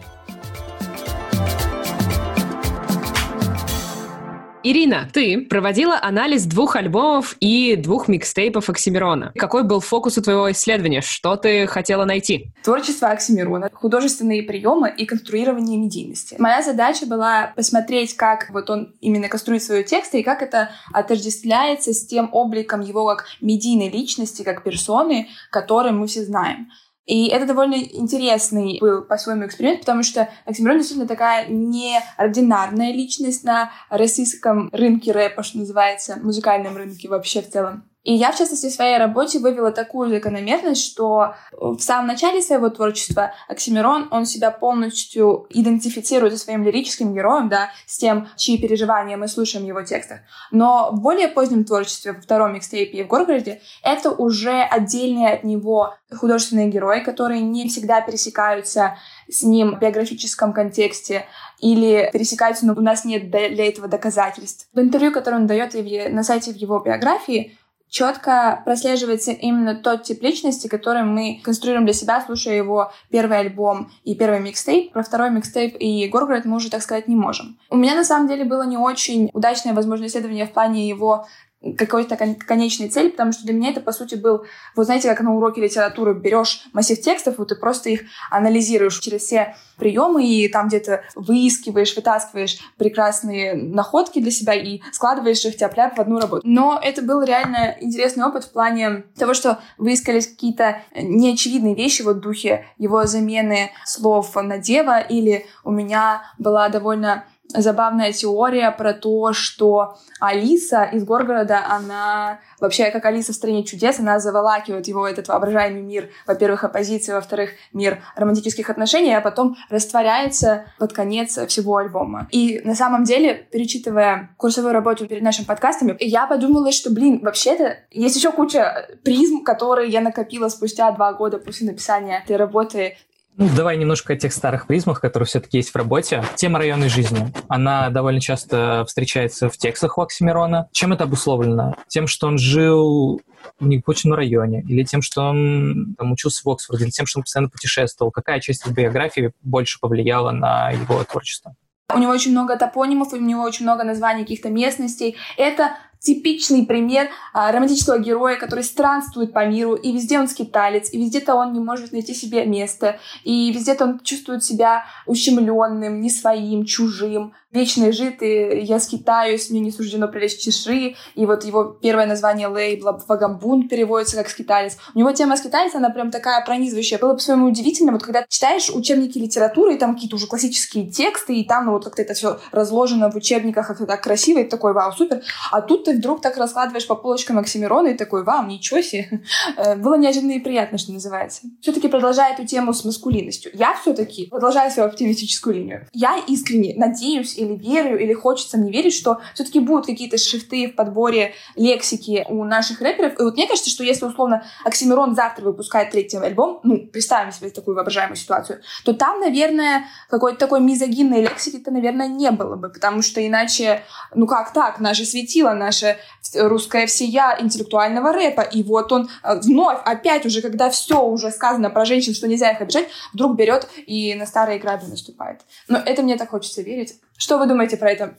Speaker 5: Ирина, ты проводила анализ двух альбомов и двух микстейпов Оксимирона. Какой был фокус у твоего исследования? Что ты хотела найти?
Speaker 3: Творчество Оксимирона, художественные приемы и конструирование медийности. Моя задача была посмотреть, как вот он именно конструирует свои тексты и как это отождествляется с тем обликом его как медийной личности, как персоны, которые мы все знаем. И это довольно интересный был по-своему эксперимент, потому что Оксимирон действительно такая неординарная личность на российском рынке рэпа, что называется, музыкальном рынке вообще в целом. И я, в частности, в своей работе вывела такую закономерность, что в самом начале своего творчества Оксимирон, он себя полностью идентифицирует со своим лирическим героем, да, с тем, чьи переживания мы слушаем в его текстах. Но в более позднем творчестве, во втором микстейпе и в Горгороде, это уже отдельные от него художественные герои, которые не всегда пересекаются с ним в биографическом контексте или пересекаются, но у нас нет для этого доказательств. В интервью, которое он дает на сайте в его биографии, четко прослеживается именно тот тип личности, который мы конструируем для себя, слушая его первый альбом и первый микстейп. Про второй микстейп и Горгород мы уже так сказать не можем. У меня на самом деле было не очень удачное, возможно, исследование в плане его какой-то конечной цели, потому что для меня это, по сути, был, вот знаете, как на уроке литературы берешь массив текстов, вот ты просто их анализируешь через все приемы и там где-то выискиваешь, вытаскиваешь прекрасные находки для себя и складываешь их тяп в одну работу. Но это был реально интересный опыт в плане того, что выискались какие-то неочевидные вещи вот в духе его замены слов на дева, или у меня была довольно забавная теория про то, что Алиса из Горгорода, она вообще как Алиса в «Стране чудес», она заволакивает его этот воображаемый мир, во-первых, оппозиции, во-вторых, мир романтических отношений, а потом растворяется под конец всего альбома. И на самом деле, перечитывая курсовую работу перед нашим подкастами, я подумала, что, блин, вообще-то есть еще куча призм, которые я накопила спустя два года после написания этой работы
Speaker 2: ну, давай немножко о тех старых призмах, которые все-таки есть в работе. Тема районной жизни. Она довольно часто встречается в текстах у Оксимирона. Чем это обусловлено? Тем, что он жил в необычном районе, или тем, что он там, учился в Оксфорде, или тем, что он постоянно путешествовал. Какая часть биографии больше повлияла на его творчество?
Speaker 3: У него очень много топонимов, у него очень много названий каких-то местностей. Это типичный пример а, романтического героя, который странствует по миру, и везде он скиталец, и везде-то он не может найти себе место, и везде-то он чувствует себя ущемленным, не своим, чужим, вечный жид, и я скитаюсь, мне не суждено прилечь чеши, и вот его первое название лейбла «Вагамбун» переводится как «скиталец». У него тема скитальца, она прям такая пронизывающая. Было по-своему удивительно, вот когда читаешь учебники литературы, и там какие-то уже классические тексты, и там ну, вот как-то это все разложено в учебниках, как-то так красиво, и такой, вау, супер. А тут ты вдруг так раскладываешь по полочкам Оксимирона, и такой, вау, ничего себе. Э, было неожиданно и приятно, что называется. Все-таки продолжая эту тему с маскулинностью, я все-таки продолжаю свою оптимистическую линию. Я искренне надеюсь или верю, или хочется мне верить, что все-таки будут какие-то шрифты в подборе лексики у наших рэперов. И вот мне кажется, что если, условно, Оксимирон завтра выпускает третий альбом, ну, представим себе такую воображаемую ситуацию, то там, наверное, какой-то такой мизогинной лексики-то, наверное, не было бы, потому что иначе, ну как так, наше светило, наше русское всея интеллектуального рэпа, и вот он э, вновь, опять уже, когда все уже сказано про женщин, что нельзя их обижать, вдруг берет и на старые грабли наступает. Но это мне так хочется верить. Что вы думаете про это?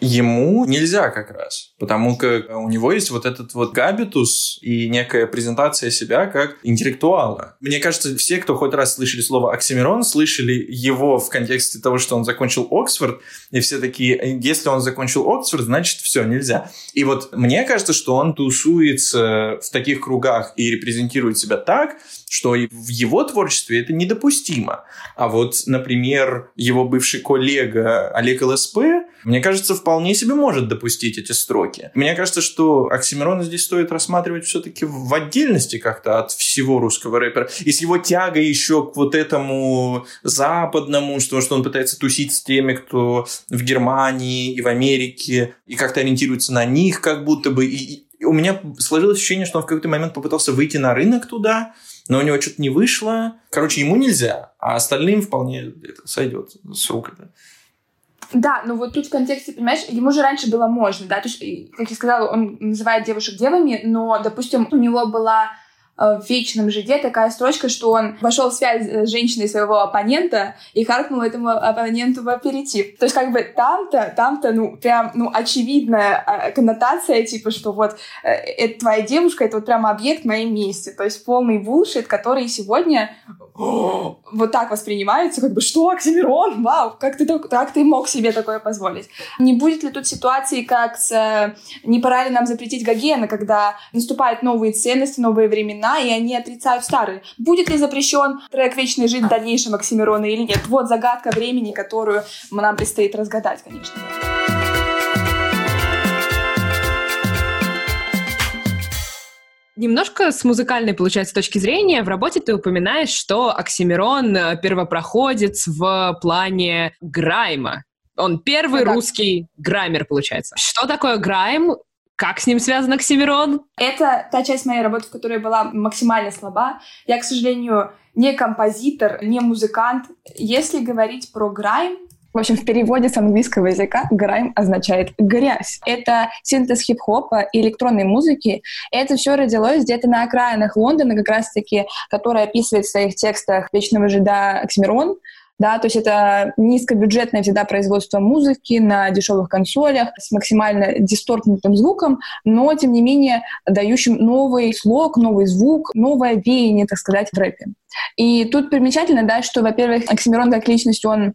Speaker 1: Ему нельзя как раз, потому как у него есть вот этот вот габитус и некая презентация себя как интеллектуала. Мне кажется, все, кто хоть раз слышали слово Оксимирон, слышали его в контексте того, что он закончил Оксфорд, и все такие, если он закончил Оксфорд, значит все, нельзя. И вот мне кажется, что он тусуется в таких кругах и репрезентирует себя так, что в его творчестве это недопустимо. А вот, например, его бывший коллега Олег ЛСП, мне кажется, вполне себе может допустить эти строки. Мне кажется, что Оксимирона здесь стоит рассматривать все-таки в отдельности как-то от всего русского рэпера. И с его тягой еще к вот этому западному, что, что он пытается тусить с теми, кто в Германии и в Америке, и как-то ориентируется на них как будто бы. И, и у меня сложилось ощущение, что он в какой-то момент попытался выйти на рынок туда, но у него что-то не вышло. Короче, ему нельзя, а остальным вполне это сойдет с рук. Это.
Speaker 3: Да, но вот тут в контексте, понимаешь, ему же раньше было можно, да, то есть, как я сказала, он называет девушек девами, но, допустим, у него была в вечном жиде такая строчка, что он вошел в связь с женщиной своего оппонента и харкнул этому оппоненту в аперитив. То есть как бы там-то, там-то, ну, прям, ну, очевидная а, коннотация, типа, что вот э, это твоя девушка, это вот прям объект моей мести. То есть полный булшит, который сегодня вот так воспринимается, как бы, что, Оксимирон, вау, как ты, как ты мог себе такое позволить? Не будет ли тут ситуации, как с э, «Не пора ли нам запретить Гогена», когда наступают новые ценности, новые времена, времена, и они отрицают старые. Будет ли запрещен трек «Вечный жить» в дальнейшем Оксимирона или нет? Вот загадка времени, которую нам предстоит разгадать, конечно.
Speaker 5: Немножко с музыкальной, получается, точки зрения, в работе ты упоминаешь, что Оксимирон э, первопроходец в плане грайма. Он первый ну, да. русский граймер, получается. Что такое грайм? Как с ним связан Оксимирон?
Speaker 3: Это та часть моей работы, в которой я была максимально слаба. Я, к сожалению, не композитор, не музыкант. Если говорить про грайм,
Speaker 4: в общем, в переводе с английского языка грайм означает грязь. Это синтез хип-хопа и электронной музыки. Это все родилось где-то на окраинах Лондона, как раз-таки, который описывает в своих текстах вечного жида Оксимирон да, то есть это низкобюджетное всегда производство музыки на дешевых консолях с максимально дисторкнутым звуком, но, тем не менее, дающим новый слог, новый звук, новое веяние, так сказать, в рэпе. И тут примечательно, да, что, во-первых, Оксимирон как личность, он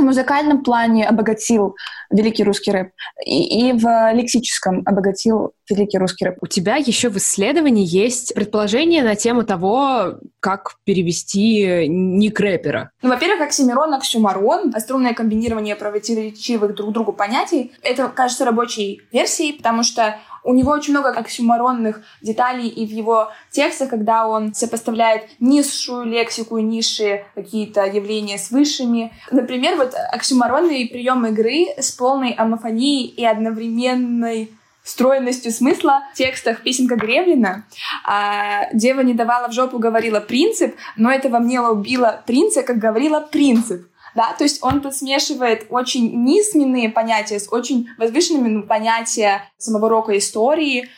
Speaker 4: в музыкальном плане обогатил великий русский рэп, и, и в лексическом обогатил великий русский рэп.
Speaker 5: У тебя еще в исследовании есть предположение на тему того, как перевести ник рэпера.
Speaker 3: Ну, во-первых, оксимирон, оксюмарон, струнное комбинирование противоречивых друг другу понятий. Это кажется рабочей версией, потому что у него очень много оксюморонных деталей и в его текстах, когда он сопоставляет низшую лексику низшие какие-то явления с высшими. Например, вот оксюморонный прием игры с полной амофонией и одновременной стройностью смысла в текстах песенка Гремлина. А, «Дева не давала в жопу, говорила принцип, но это во мне убило принца, как говорила принцип» да, то есть он тут смешивает очень низменные понятия с очень возвышенными ну, понятия самого рока истории,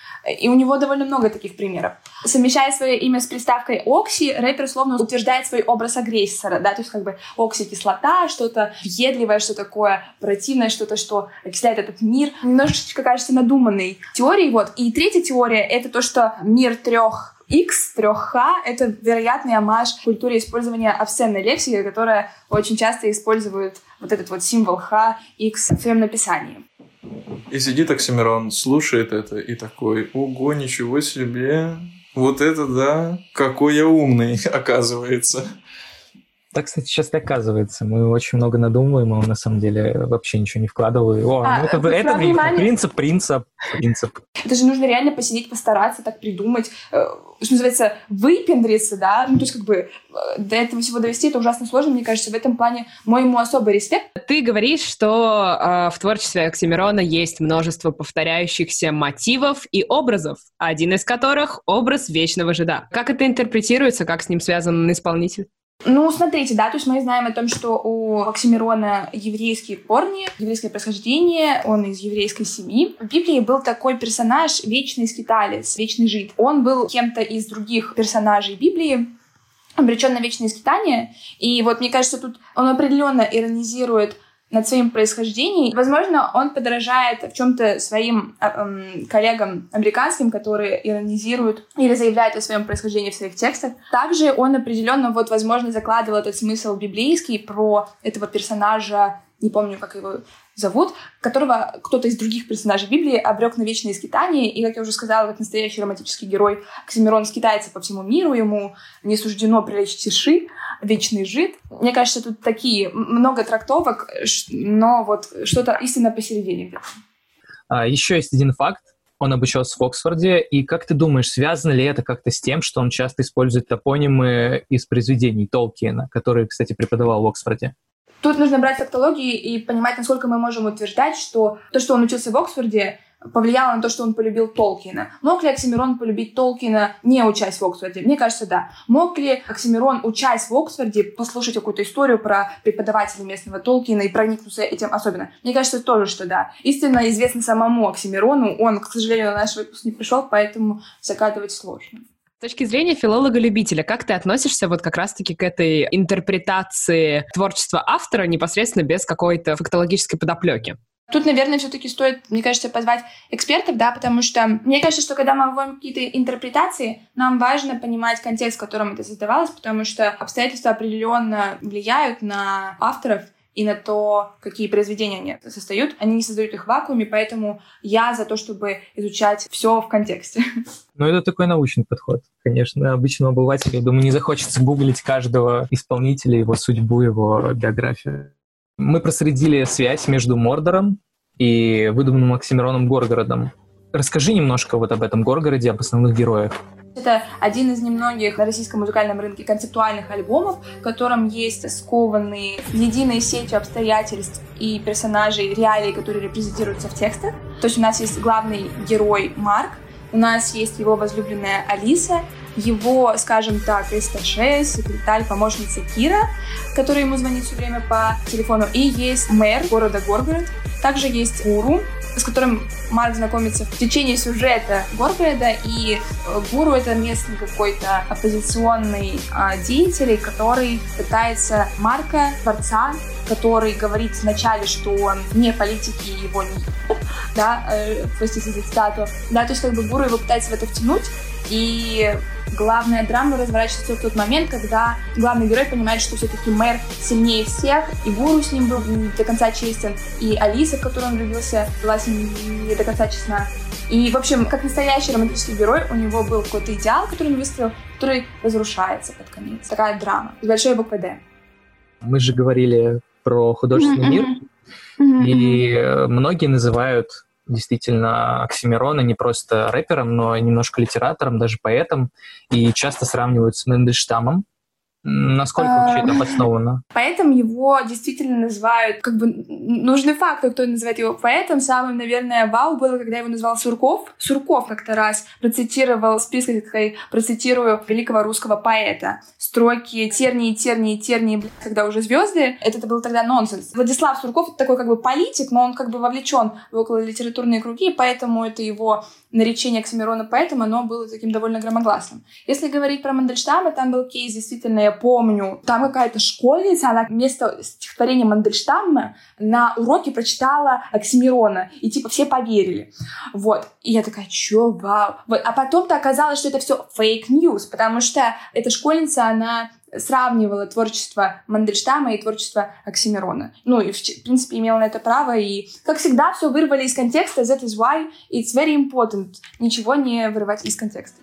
Speaker 3: и у него довольно много таких примеров. Совмещая свое имя с приставкой «окси», рэпер словно утверждает свой образ агрессора, да, то есть как бы окси-кислота, что-то въедливое, что такое противное, что-то, что окисляет этот мир. Немножечко кажется надуманной теорией, вот. И третья теория — это то, что мир трех X, 3H — это вероятный амаш культуре использования обсценной лексики, которая очень часто использует вот этот вот символ Х, X в своем написании.
Speaker 1: И сидит Оксимирон, слушает это и такой, ого, ничего себе, вот это да, какой я умный, оказывается.
Speaker 2: Так, кстати, сейчас оказывается. Мы очень много надумываем, а он на самом деле вообще ничего не вкладывал. О, а, ну это, это внимание... принцип, принцип, принцип.
Speaker 3: Это же нужно реально посидеть, постараться, так придумать. Э, что называется, выпендриться, да? Ну, то есть как бы э, до этого всего довести, это ужасно сложно, мне кажется. В этом плане мой ему особый респект.
Speaker 5: Ты говоришь, что э, в творчестве Оксимирона есть множество повторяющихся мотивов и образов, один из которых — образ вечного жида. Как это интерпретируется, как с ним связан исполнитель?
Speaker 3: Ну, смотрите, да, то есть мы знаем о том, что у Оксимирона еврейские корни, еврейское происхождение, он из еврейской семьи. В Библии был такой персонаж, вечный скиталец, вечный жид. Он был кем-то из других персонажей Библии, обречен на вечное скитание. И вот мне кажется, тут он определенно иронизирует над своим происхождением. Возможно, он подражает в чем-то своим э, коллегам американским, которые иронизируют или заявляют о своем происхождении в своих текстах. Также он определенно, вот, возможно, закладывал этот смысл библейский про этого персонажа не помню, как его зовут, которого кто-то из других персонажей Библии обрек на вечные скитания, и, как я уже сказала, как настоящий романтический герой, Оксимирон скитается по всему миру, ему не суждено прилечь тиши, вечный жид. Мне кажется, тут такие много трактовок, но вот что-то истинно посередине.
Speaker 2: А, еще есть один факт. Он обучался в Оксфорде, и как ты думаешь, связано ли это как-то с тем, что он часто использует топонимы из произведений Толкиена, который, кстати, преподавал в Оксфорде?
Speaker 3: Тут нужно брать фактологии и понимать, насколько мы можем утверждать, что то, что он учился в Оксфорде, повлияло на то, что он полюбил Толкина. Мог ли Оксимирон полюбить Толкина, не учась в Оксфорде? Мне кажется, да. Мог ли Оксимирон, учась в Оксфорде, послушать какую-то историю про преподавателя местного Толкина и проникнуться этим особенно? Мне кажется тоже, что да. Истинно известно самому Оксимирону. Он, к сожалению, на наш выпуск не пришел, поэтому закатывать сложно.
Speaker 5: С точки зрения филолога-любителя, как ты относишься вот как раз-таки к этой интерпретации творчества автора непосредственно без какой-то фактологической подоплеки?
Speaker 3: Тут, наверное, все-таки стоит, мне кажется, позвать экспертов, да, потому что мне кажется, что когда мы вводим какие-то интерпретации, нам важно понимать контекст, в котором это создавалось, потому что обстоятельства определенно влияют на авторов, и на то, какие произведения они создают. Они не создают их в вакууме, поэтому я за то, чтобы изучать все в контексте.
Speaker 2: Ну, это такой научный подход. Конечно, обычному обывателю, я думаю, не захочется гуглить каждого исполнителя, его судьбу, его биографию. Мы проследили связь между Мордором и выдуманным Оксимироном Горгородом. Расскажи немножко вот об этом Горгороде, об основных героях.
Speaker 3: Это один из немногих на российском музыкальном рынке концептуальных альбомов, в котором есть скованные единой сетью обстоятельств и персонажей, реалий, которые репрезентируются в текстах. То есть у нас есть главный герой Марк, у нас есть его возлюбленная Алиса, его, скажем так, эсташе, секретарь, помощница Кира, которая ему звонит все время по телефону, и есть мэр города Горгород, также есть Гуру, с которым Марк знакомится в течение сюжета Горгорода, и э, Гуру — это местный какой-то оппозиционный а, деятель, который пытается Марка, творца, который говорит вначале, что он не политики его не да, э, простите за цитату, да, то есть как бы Гуру его пытается в это втянуть, и главная драма разворачивается в тот момент, когда главный герой понимает, что все-таки мэр сильнее всех, и Гуру с ним был не до конца честен, и Алиса, в которую он влюбился, была с ним не до конца честна. И, в общем, как настоящий романтический герой, у него был какой-то идеал, который он выстроил, который разрушается под конец. Такая драма. С большой буквы «Д».
Speaker 2: Мы же говорили про художественный мир, и многие называют действительно Оксимирона не просто рэпером, но и немножко литератором, даже поэтом, и часто сравнивают с Мендельштамом. Насколько вообще это обосновано?
Speaker 3: Поэтому его действительно называют, как бы, нужный факт, кто называет его поэтом. Самым, наверное, вау было, когда его назвал Сурков. Сурков как-то раз процитировал, с присказкой процитирую великого русского поэта. Строки тернии, тернии, тернии, когда уже звезды. Это, был тогда нонсенс. Владислав Сурков это такой как бы политик, но он как бы вовлечен в около литературные круги, поэтому это его наречение Оксимирона поэтому оно было таким довольно громогласным. Если говорить про Мандельштама, там был кейс, действительно, я помню, там какая-то школьница, она вместо стихотворения Мандельштама на уроке прочитала Оксимирона, и типа все поверили. Вот. И я такая, чё, вау. Вот. А потом-то оказалось, что это все fake news, потому что эта школьница, она сравнивала творчество Мандельштама и творчество Оксимирона. Ну, и, в принципе, имела на это право. И, как всегда, все вырвали из контекста. That is why it's very important. Ничего не вырывать из контекста.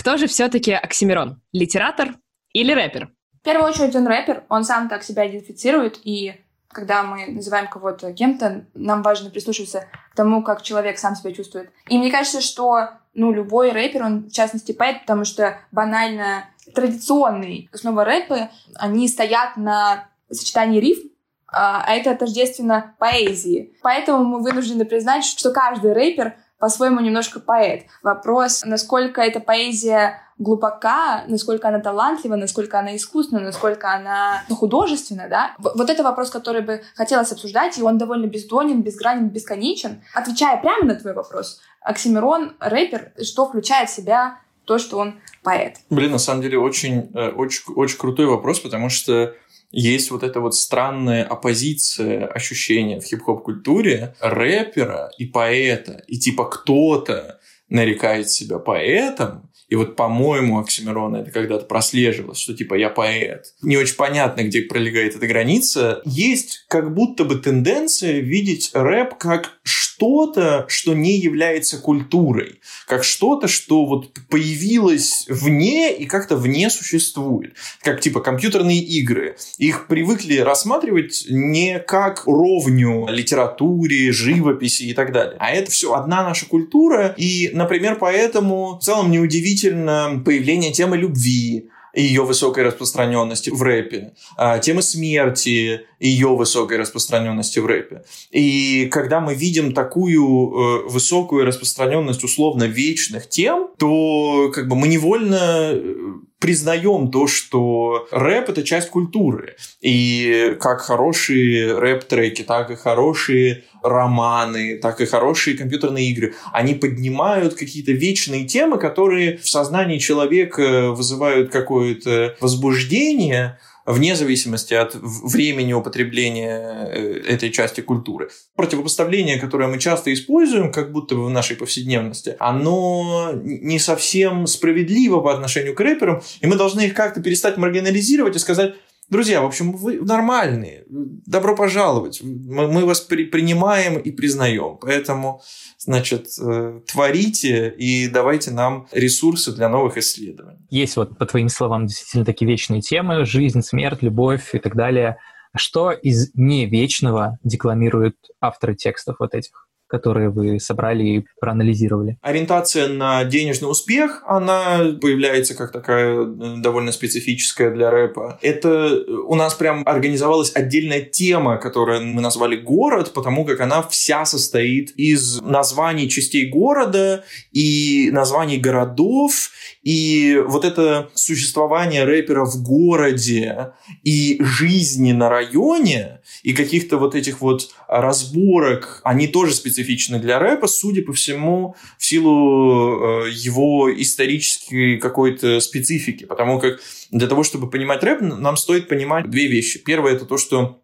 Speaker 5: Кто же все-таки Оксимирон? Литератор или рэпер?
Speaker 3: В первую очередь он рэпер, он сам так себя идентифицирует, и когда мы называем кого-то кем-то, нам важно прислушиваться к тому, как человек сам себя чувствует. И мне кажется, что ну, любой рэпер, он в частности поэт, потому что банально традиционные основы рэпы, они стоят на сочетании рифм, а, а это тождественно поэзии. Поэтому мы вынуждены признать, что каждый рэпер по-своему немножко поэт. Вопрос, насколько эта поэзия глубока, насколько она талантлива, насколько она искусна, насколько она художественна, да? Вот это вопрос, который бы хотелось обсуждать, и он довольно бездонен, безгранен, бесконечен. Отвечая прямо на твой вопрос, Оксимирон — рэпер, что включает в себя то, что он поэт.
Speaker 1: Блин, на самом деле очень, э, очень, очень крутой вопрос, потому что есть вот эта вот странная оппозиция ощущения в хип-хоп-культуре рэпера и поэта. И типа кто-то нарекает себя поэтом, и вот, по-моему, Оксимирона это когда-то прослеживалось, что типа я поэт. Не очень понятно, где пролегает эта граница. Есть как будто бы тенденция видеть рэп как что-то, что не является культурой, как что-то, что вот появилось вне и как-то вне существует. Как типа компьютерные игры. Их привыкли рассматривать не как ровню литературе, живописи и так далее. А это все одна наша культура. И, например, поэтому в целом неудивительно действительно появление темы любви, и ее высокой распространенности в рэпе, а, темы смерти и ее высокой распространенности в рэпе. И когда мы видим такую э, высокую распространенность условно вечных тем, то как бы мы невольно э, признаем то, что рэп это часть культуры. И как хорошие рэп-треки, так и хорошие романы, так и хорошие компьютерные игры, они поднимают какие-то вечные темы, которые в сознании человека вызывают какое-то возбуждение, вне зависимости от времени употребления э, этой части культуры. Противопоставление, которое мы часто используем, как будто бы в нашей повседневности, оно не совсем справедливо по отношению к рэперам, и мы должны их как-то перестать маргинализировать и сказать, Друзья, в общем, вы нормальные. Добро пожаловать. Мы вас при, принимаем и признаем. Поэтому, значит, э, творите и давайте нам ресурсы для новых исследований.
Speaker 2: Есть вот, по твоим словам, действительно такие вечные темы. Жизнь, смерть, любовь и так далее. А что из не вечного декламируют авторы текстов вот этих? Которые вы собрали и проанализировали?
Speaker 1: Ориентация на денежный успех, она появляется как такая э, довольно специфическая для рэпа. Это э, у нас прям организовалась отдельная тема, которую мы назвали «Город», потому как она вся состоит из названий частей города и названий городов, и вот это существование рэпера в городе и жизни на районе, и каких-то вот этих вот разборок, они тоже специфичны для рэпа, судя по всему, в силу э, его исторической какой-то специфики. Потому как для того, чтобы понимать рэп, нам стоит понимать две вещи. Первое – это то, что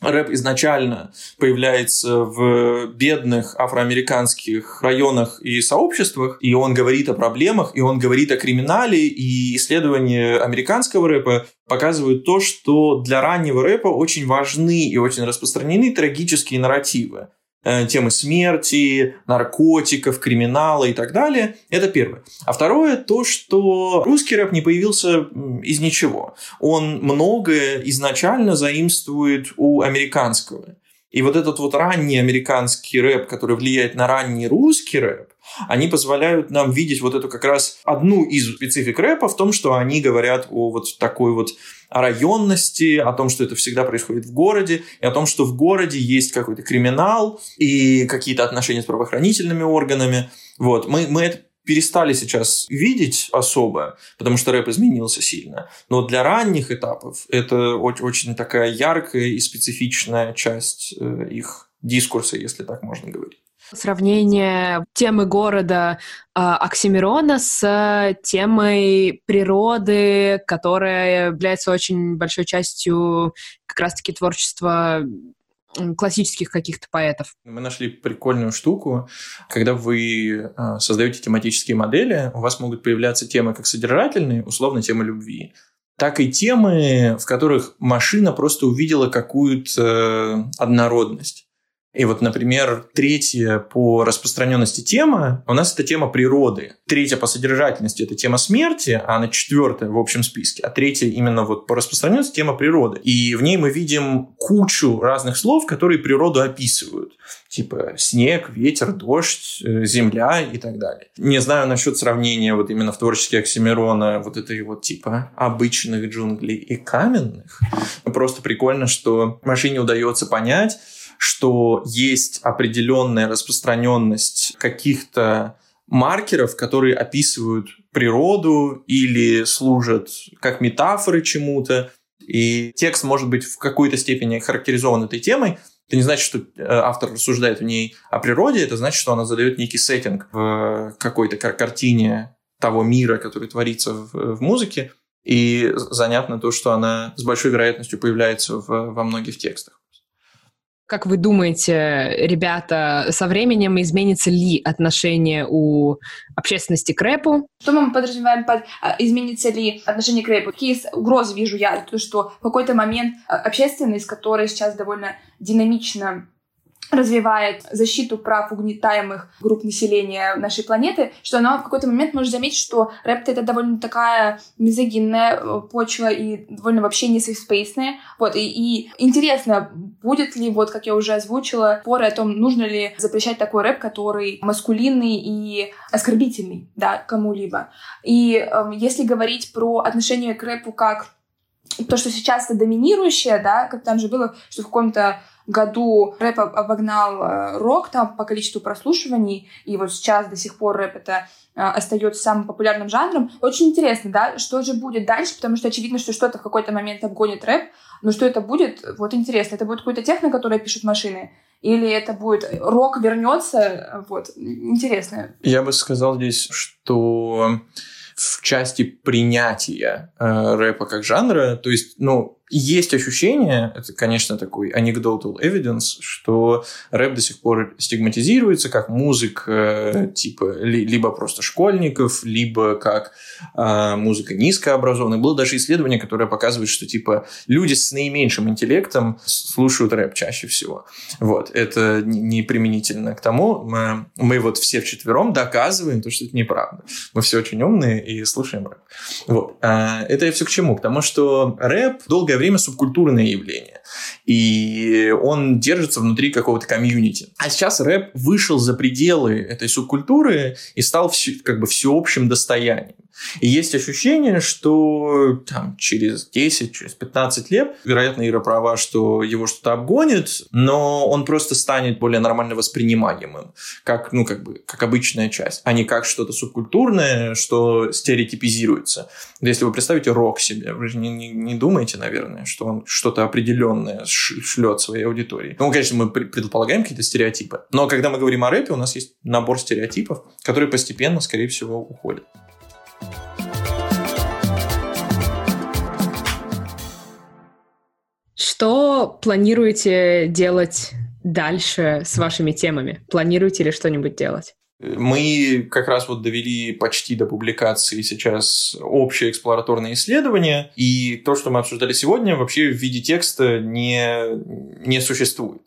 Speaker 1: рэп изначально появляется в бедных афроамериканских районах и сообществах, и он говорит о проблемах, и он говорит о криминале, и исследования американского рэпа показывают то, что для раннего рэпа очень важны и очень распространены трагические нарративы. Э, темы смерти, наркотиков, криминала и так далее. Это первое. А второе то, что русский рэп не появился из ничего. Он многое изначально заимствует у американского. И вот этот вот ранний американский рэп, который влияет на ранний русский рэп, они позволяют нам видеть вот эту как раз одну из специфик рэпа в том, что они говорят о вот такой вот районности, о том, что это всегда происходит в городе, и о том, что в городе есть какой-то криминал и какие-то отношения с правоохранительными органами. Вот. Мы, мы это перестали сейчас видеть особо, потому что рэп изменился сильно. Но для ранних этапов это очень такая яркая и специфичная часть э, их дискурса, если так можно говорить.
Speaker 5: Сравнение темы города э, Оксимирона с темой природы, которая является очень большой частью как раз-таки творчества классических каких-то поэтов.
Speaker 1: Мы нашли прикольную штуку. Когда вы э, создаете тематические модели, у вас могут появляться темы как содержательные, условно темы любви, так и темы, в которых машина просто увидела какую-то однородность. И вот, например, третья по распространенности тема у нас это тема природы. Третья по содержательности это тема смерти, а она четвертая в общем списке. А третья именно вот по распространенности тема природы. И в ней мы видим кучу разных слов, которые природу описывают. Типа снег, ветер, дождь, э, земля и так далее. Не знаю насчет сравнения вот именно в творчестве Оксимирона вот этой вот типа обычных джунглей и каменных. Просто прикольно, что машине удается понять, что есть определенная распространенность каких-то маркеров, которые описывают природу или служат как метафоры чему-то. И текст может быть в какой-то степени характеризован этой темой. Это не значит, что э, автор рассуждает в ней о природе, это значит, что она задает некий сеттинг в какой-то картине того мира, который творится в, в музыке. И занятно то, что она с большой вероятностью появляется в, во многих текстах.
Speaker 5: Как вы думаете, ребята, со временем изменится ли отношение у общественности к рэпу?
Speaker 3: Что мы подразумеваем под а, изменится ли отношение к рэпу? Какие угрозы вижу я? То, что в какой-то момент а, общественность, которая сейчас довольно динамично развивает защиту прав угнетаемых групп населения нашей планеты, что она в какой-то момент может заметить, что рэп это довольно такая мизогинная э, почва и довольно вообще не сейфспейсная. Вот, и, и интересно, будет ли, вот как я уже озвучила, споры о том, нужно ли запрещать такой рэп, который маскулинный и оскорбительный, да, кому-либо. И э, если говорить про отношение к рэпу как то, что сейчас это доминирующее, да, как там же было, что в каком-то году рэп обогнал э, рок там по количеству прослушиваний, и вот сейчас до сих пор рэп это э, остается самым популярным жанром. Очень интересно, да, что же будет дальше, потому что очевидно, что что-то в какой-то момент обгонит рэп, но что это будет, вот интересно. Это будет какой-то техно, который пишут машины, или это будет рок вернется, вот, интересно.
Speaker 1: Я бы сказал здесь, что в части принятия э, рэпа как жанра, то есть, ну, есть ощущение, это, конечно, такой anecdotal evidence, что рэп до сих пор стигматизируется как музыка типа ли, либо просто школьников, либо как э, музыка низкообразованная. Было даже исследование, которое показывает, что типа люди с наименьшим интеллектом слушают рэп чаще всего. Вот. Это не применительно к тому. Мы, мы вот все вчетвером доказываем то, что это неправда. Мы все очень умные и слушаем рэп. Вот. А это я все к чему? К тому, что рэп долгое время субкультурное явление. И он держится внутри какого-то комьюнити. А сейчас рэп вышел за пределы этой субкультуры и стал как бы всеобщим достоянием. И есть ощущение, что там, через 10, через 15 лет, вероятно, Ира права, что его что-то обгонит, но он просто станет более нормально воспринимаемым, как, ну, как бы, как обычная часть, а не как что-то субкультурное, что стереотипизируется. Если вы представите рок себе, вы же не, не, не думаете, наверное, что он что-то определенное шлет своей аудитории. Ну, конечно, мы предполагаем какие-то стереотипы, но когда мы говорим о рэпе, у нас есть набор стереотипов, которые постепенно, скорее всего, уходят.
Speaker 5: Что планируете делать дальше с вашими темами? Планируете ли что-нибудь делать?
Speaker 1: Мы как раз вот довели почти до публикации сейчас общее эксплураторное исследование, и то, что мы обсуждали сегодня, вообще в виде текста не, не существует.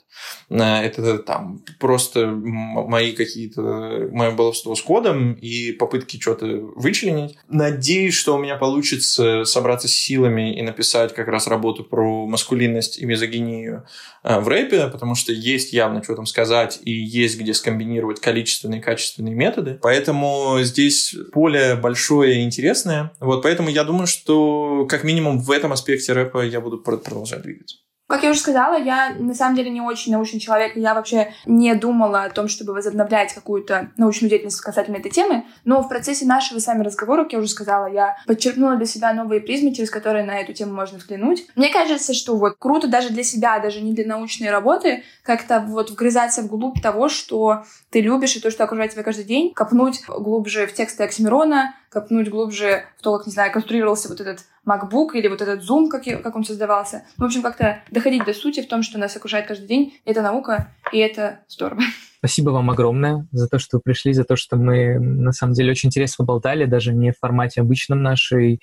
Speaker 1: Это там просто мои какие-то, мое баловство с кодом и попытки что-то вычленить. Надеюсь, что у меня получится собраться с силами и написать как раз работу про маскулинность и мизогинию э, в рэпе, потому что есть явно что там сказать и есть где скомбинировать количественные и качественные методы. Поэтому здесь поле большое и интересное. Вот поэтому я думаю, что как минимум в этом аспекте рэпа я буду продолжать двигаться.
Speaker 3: Как я уже сказала, я на самом деле не очень научный человек, и я вообще не думала о том, чтобы возобновлять какую-то научную деятельность касательно этой темы, но в процессе нашего с вами разговора, как я уже сказала, я подчеркнула для себя новые призмы, через которые на эту тему можно взглянуть. Мне кажется, что вот круто даже для себя, даже не для научной работы, как-то вот вгрызаться вглубь того, что ты любишь, и то, что окружает тебя каждый день, копнуть глубже в тексты Оксимирона, копнуть глубже в то, как, не знаю, конструировался вот этот MacBook или вот этот Zoom, как, я, как он создавался. В общем, как-то доходить до сути в том, что нас окружает каждый день. Это наука, и это здорово.
Speaker 2: Спасибо вам огромное за то, что вы пришли, за то, что мы, на самом деле, очень интересно поболтали, даже не в формате обычном нашей,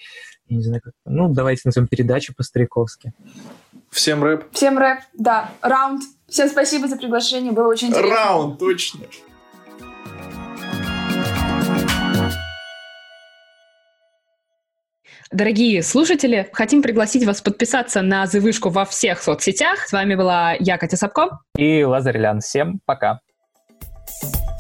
Speaker 2: не знаю, как, ну, давайте назовем передачу по-стариковски.
Speaker 1: Всем рэп.
Speaker 3: Всем рэп, да. Раунд. Всем спасибо за приглашение, было очень интересно.
Speaker 1: Раунд, точно.
Speaker 5: Дорогие слушатели, хотим пригласить вас подписаться на Завышку во всех соцсетях. С вами была я, Катя Сапко.
Speaker 2: И Лазарь Лян. Всем пока. Thank you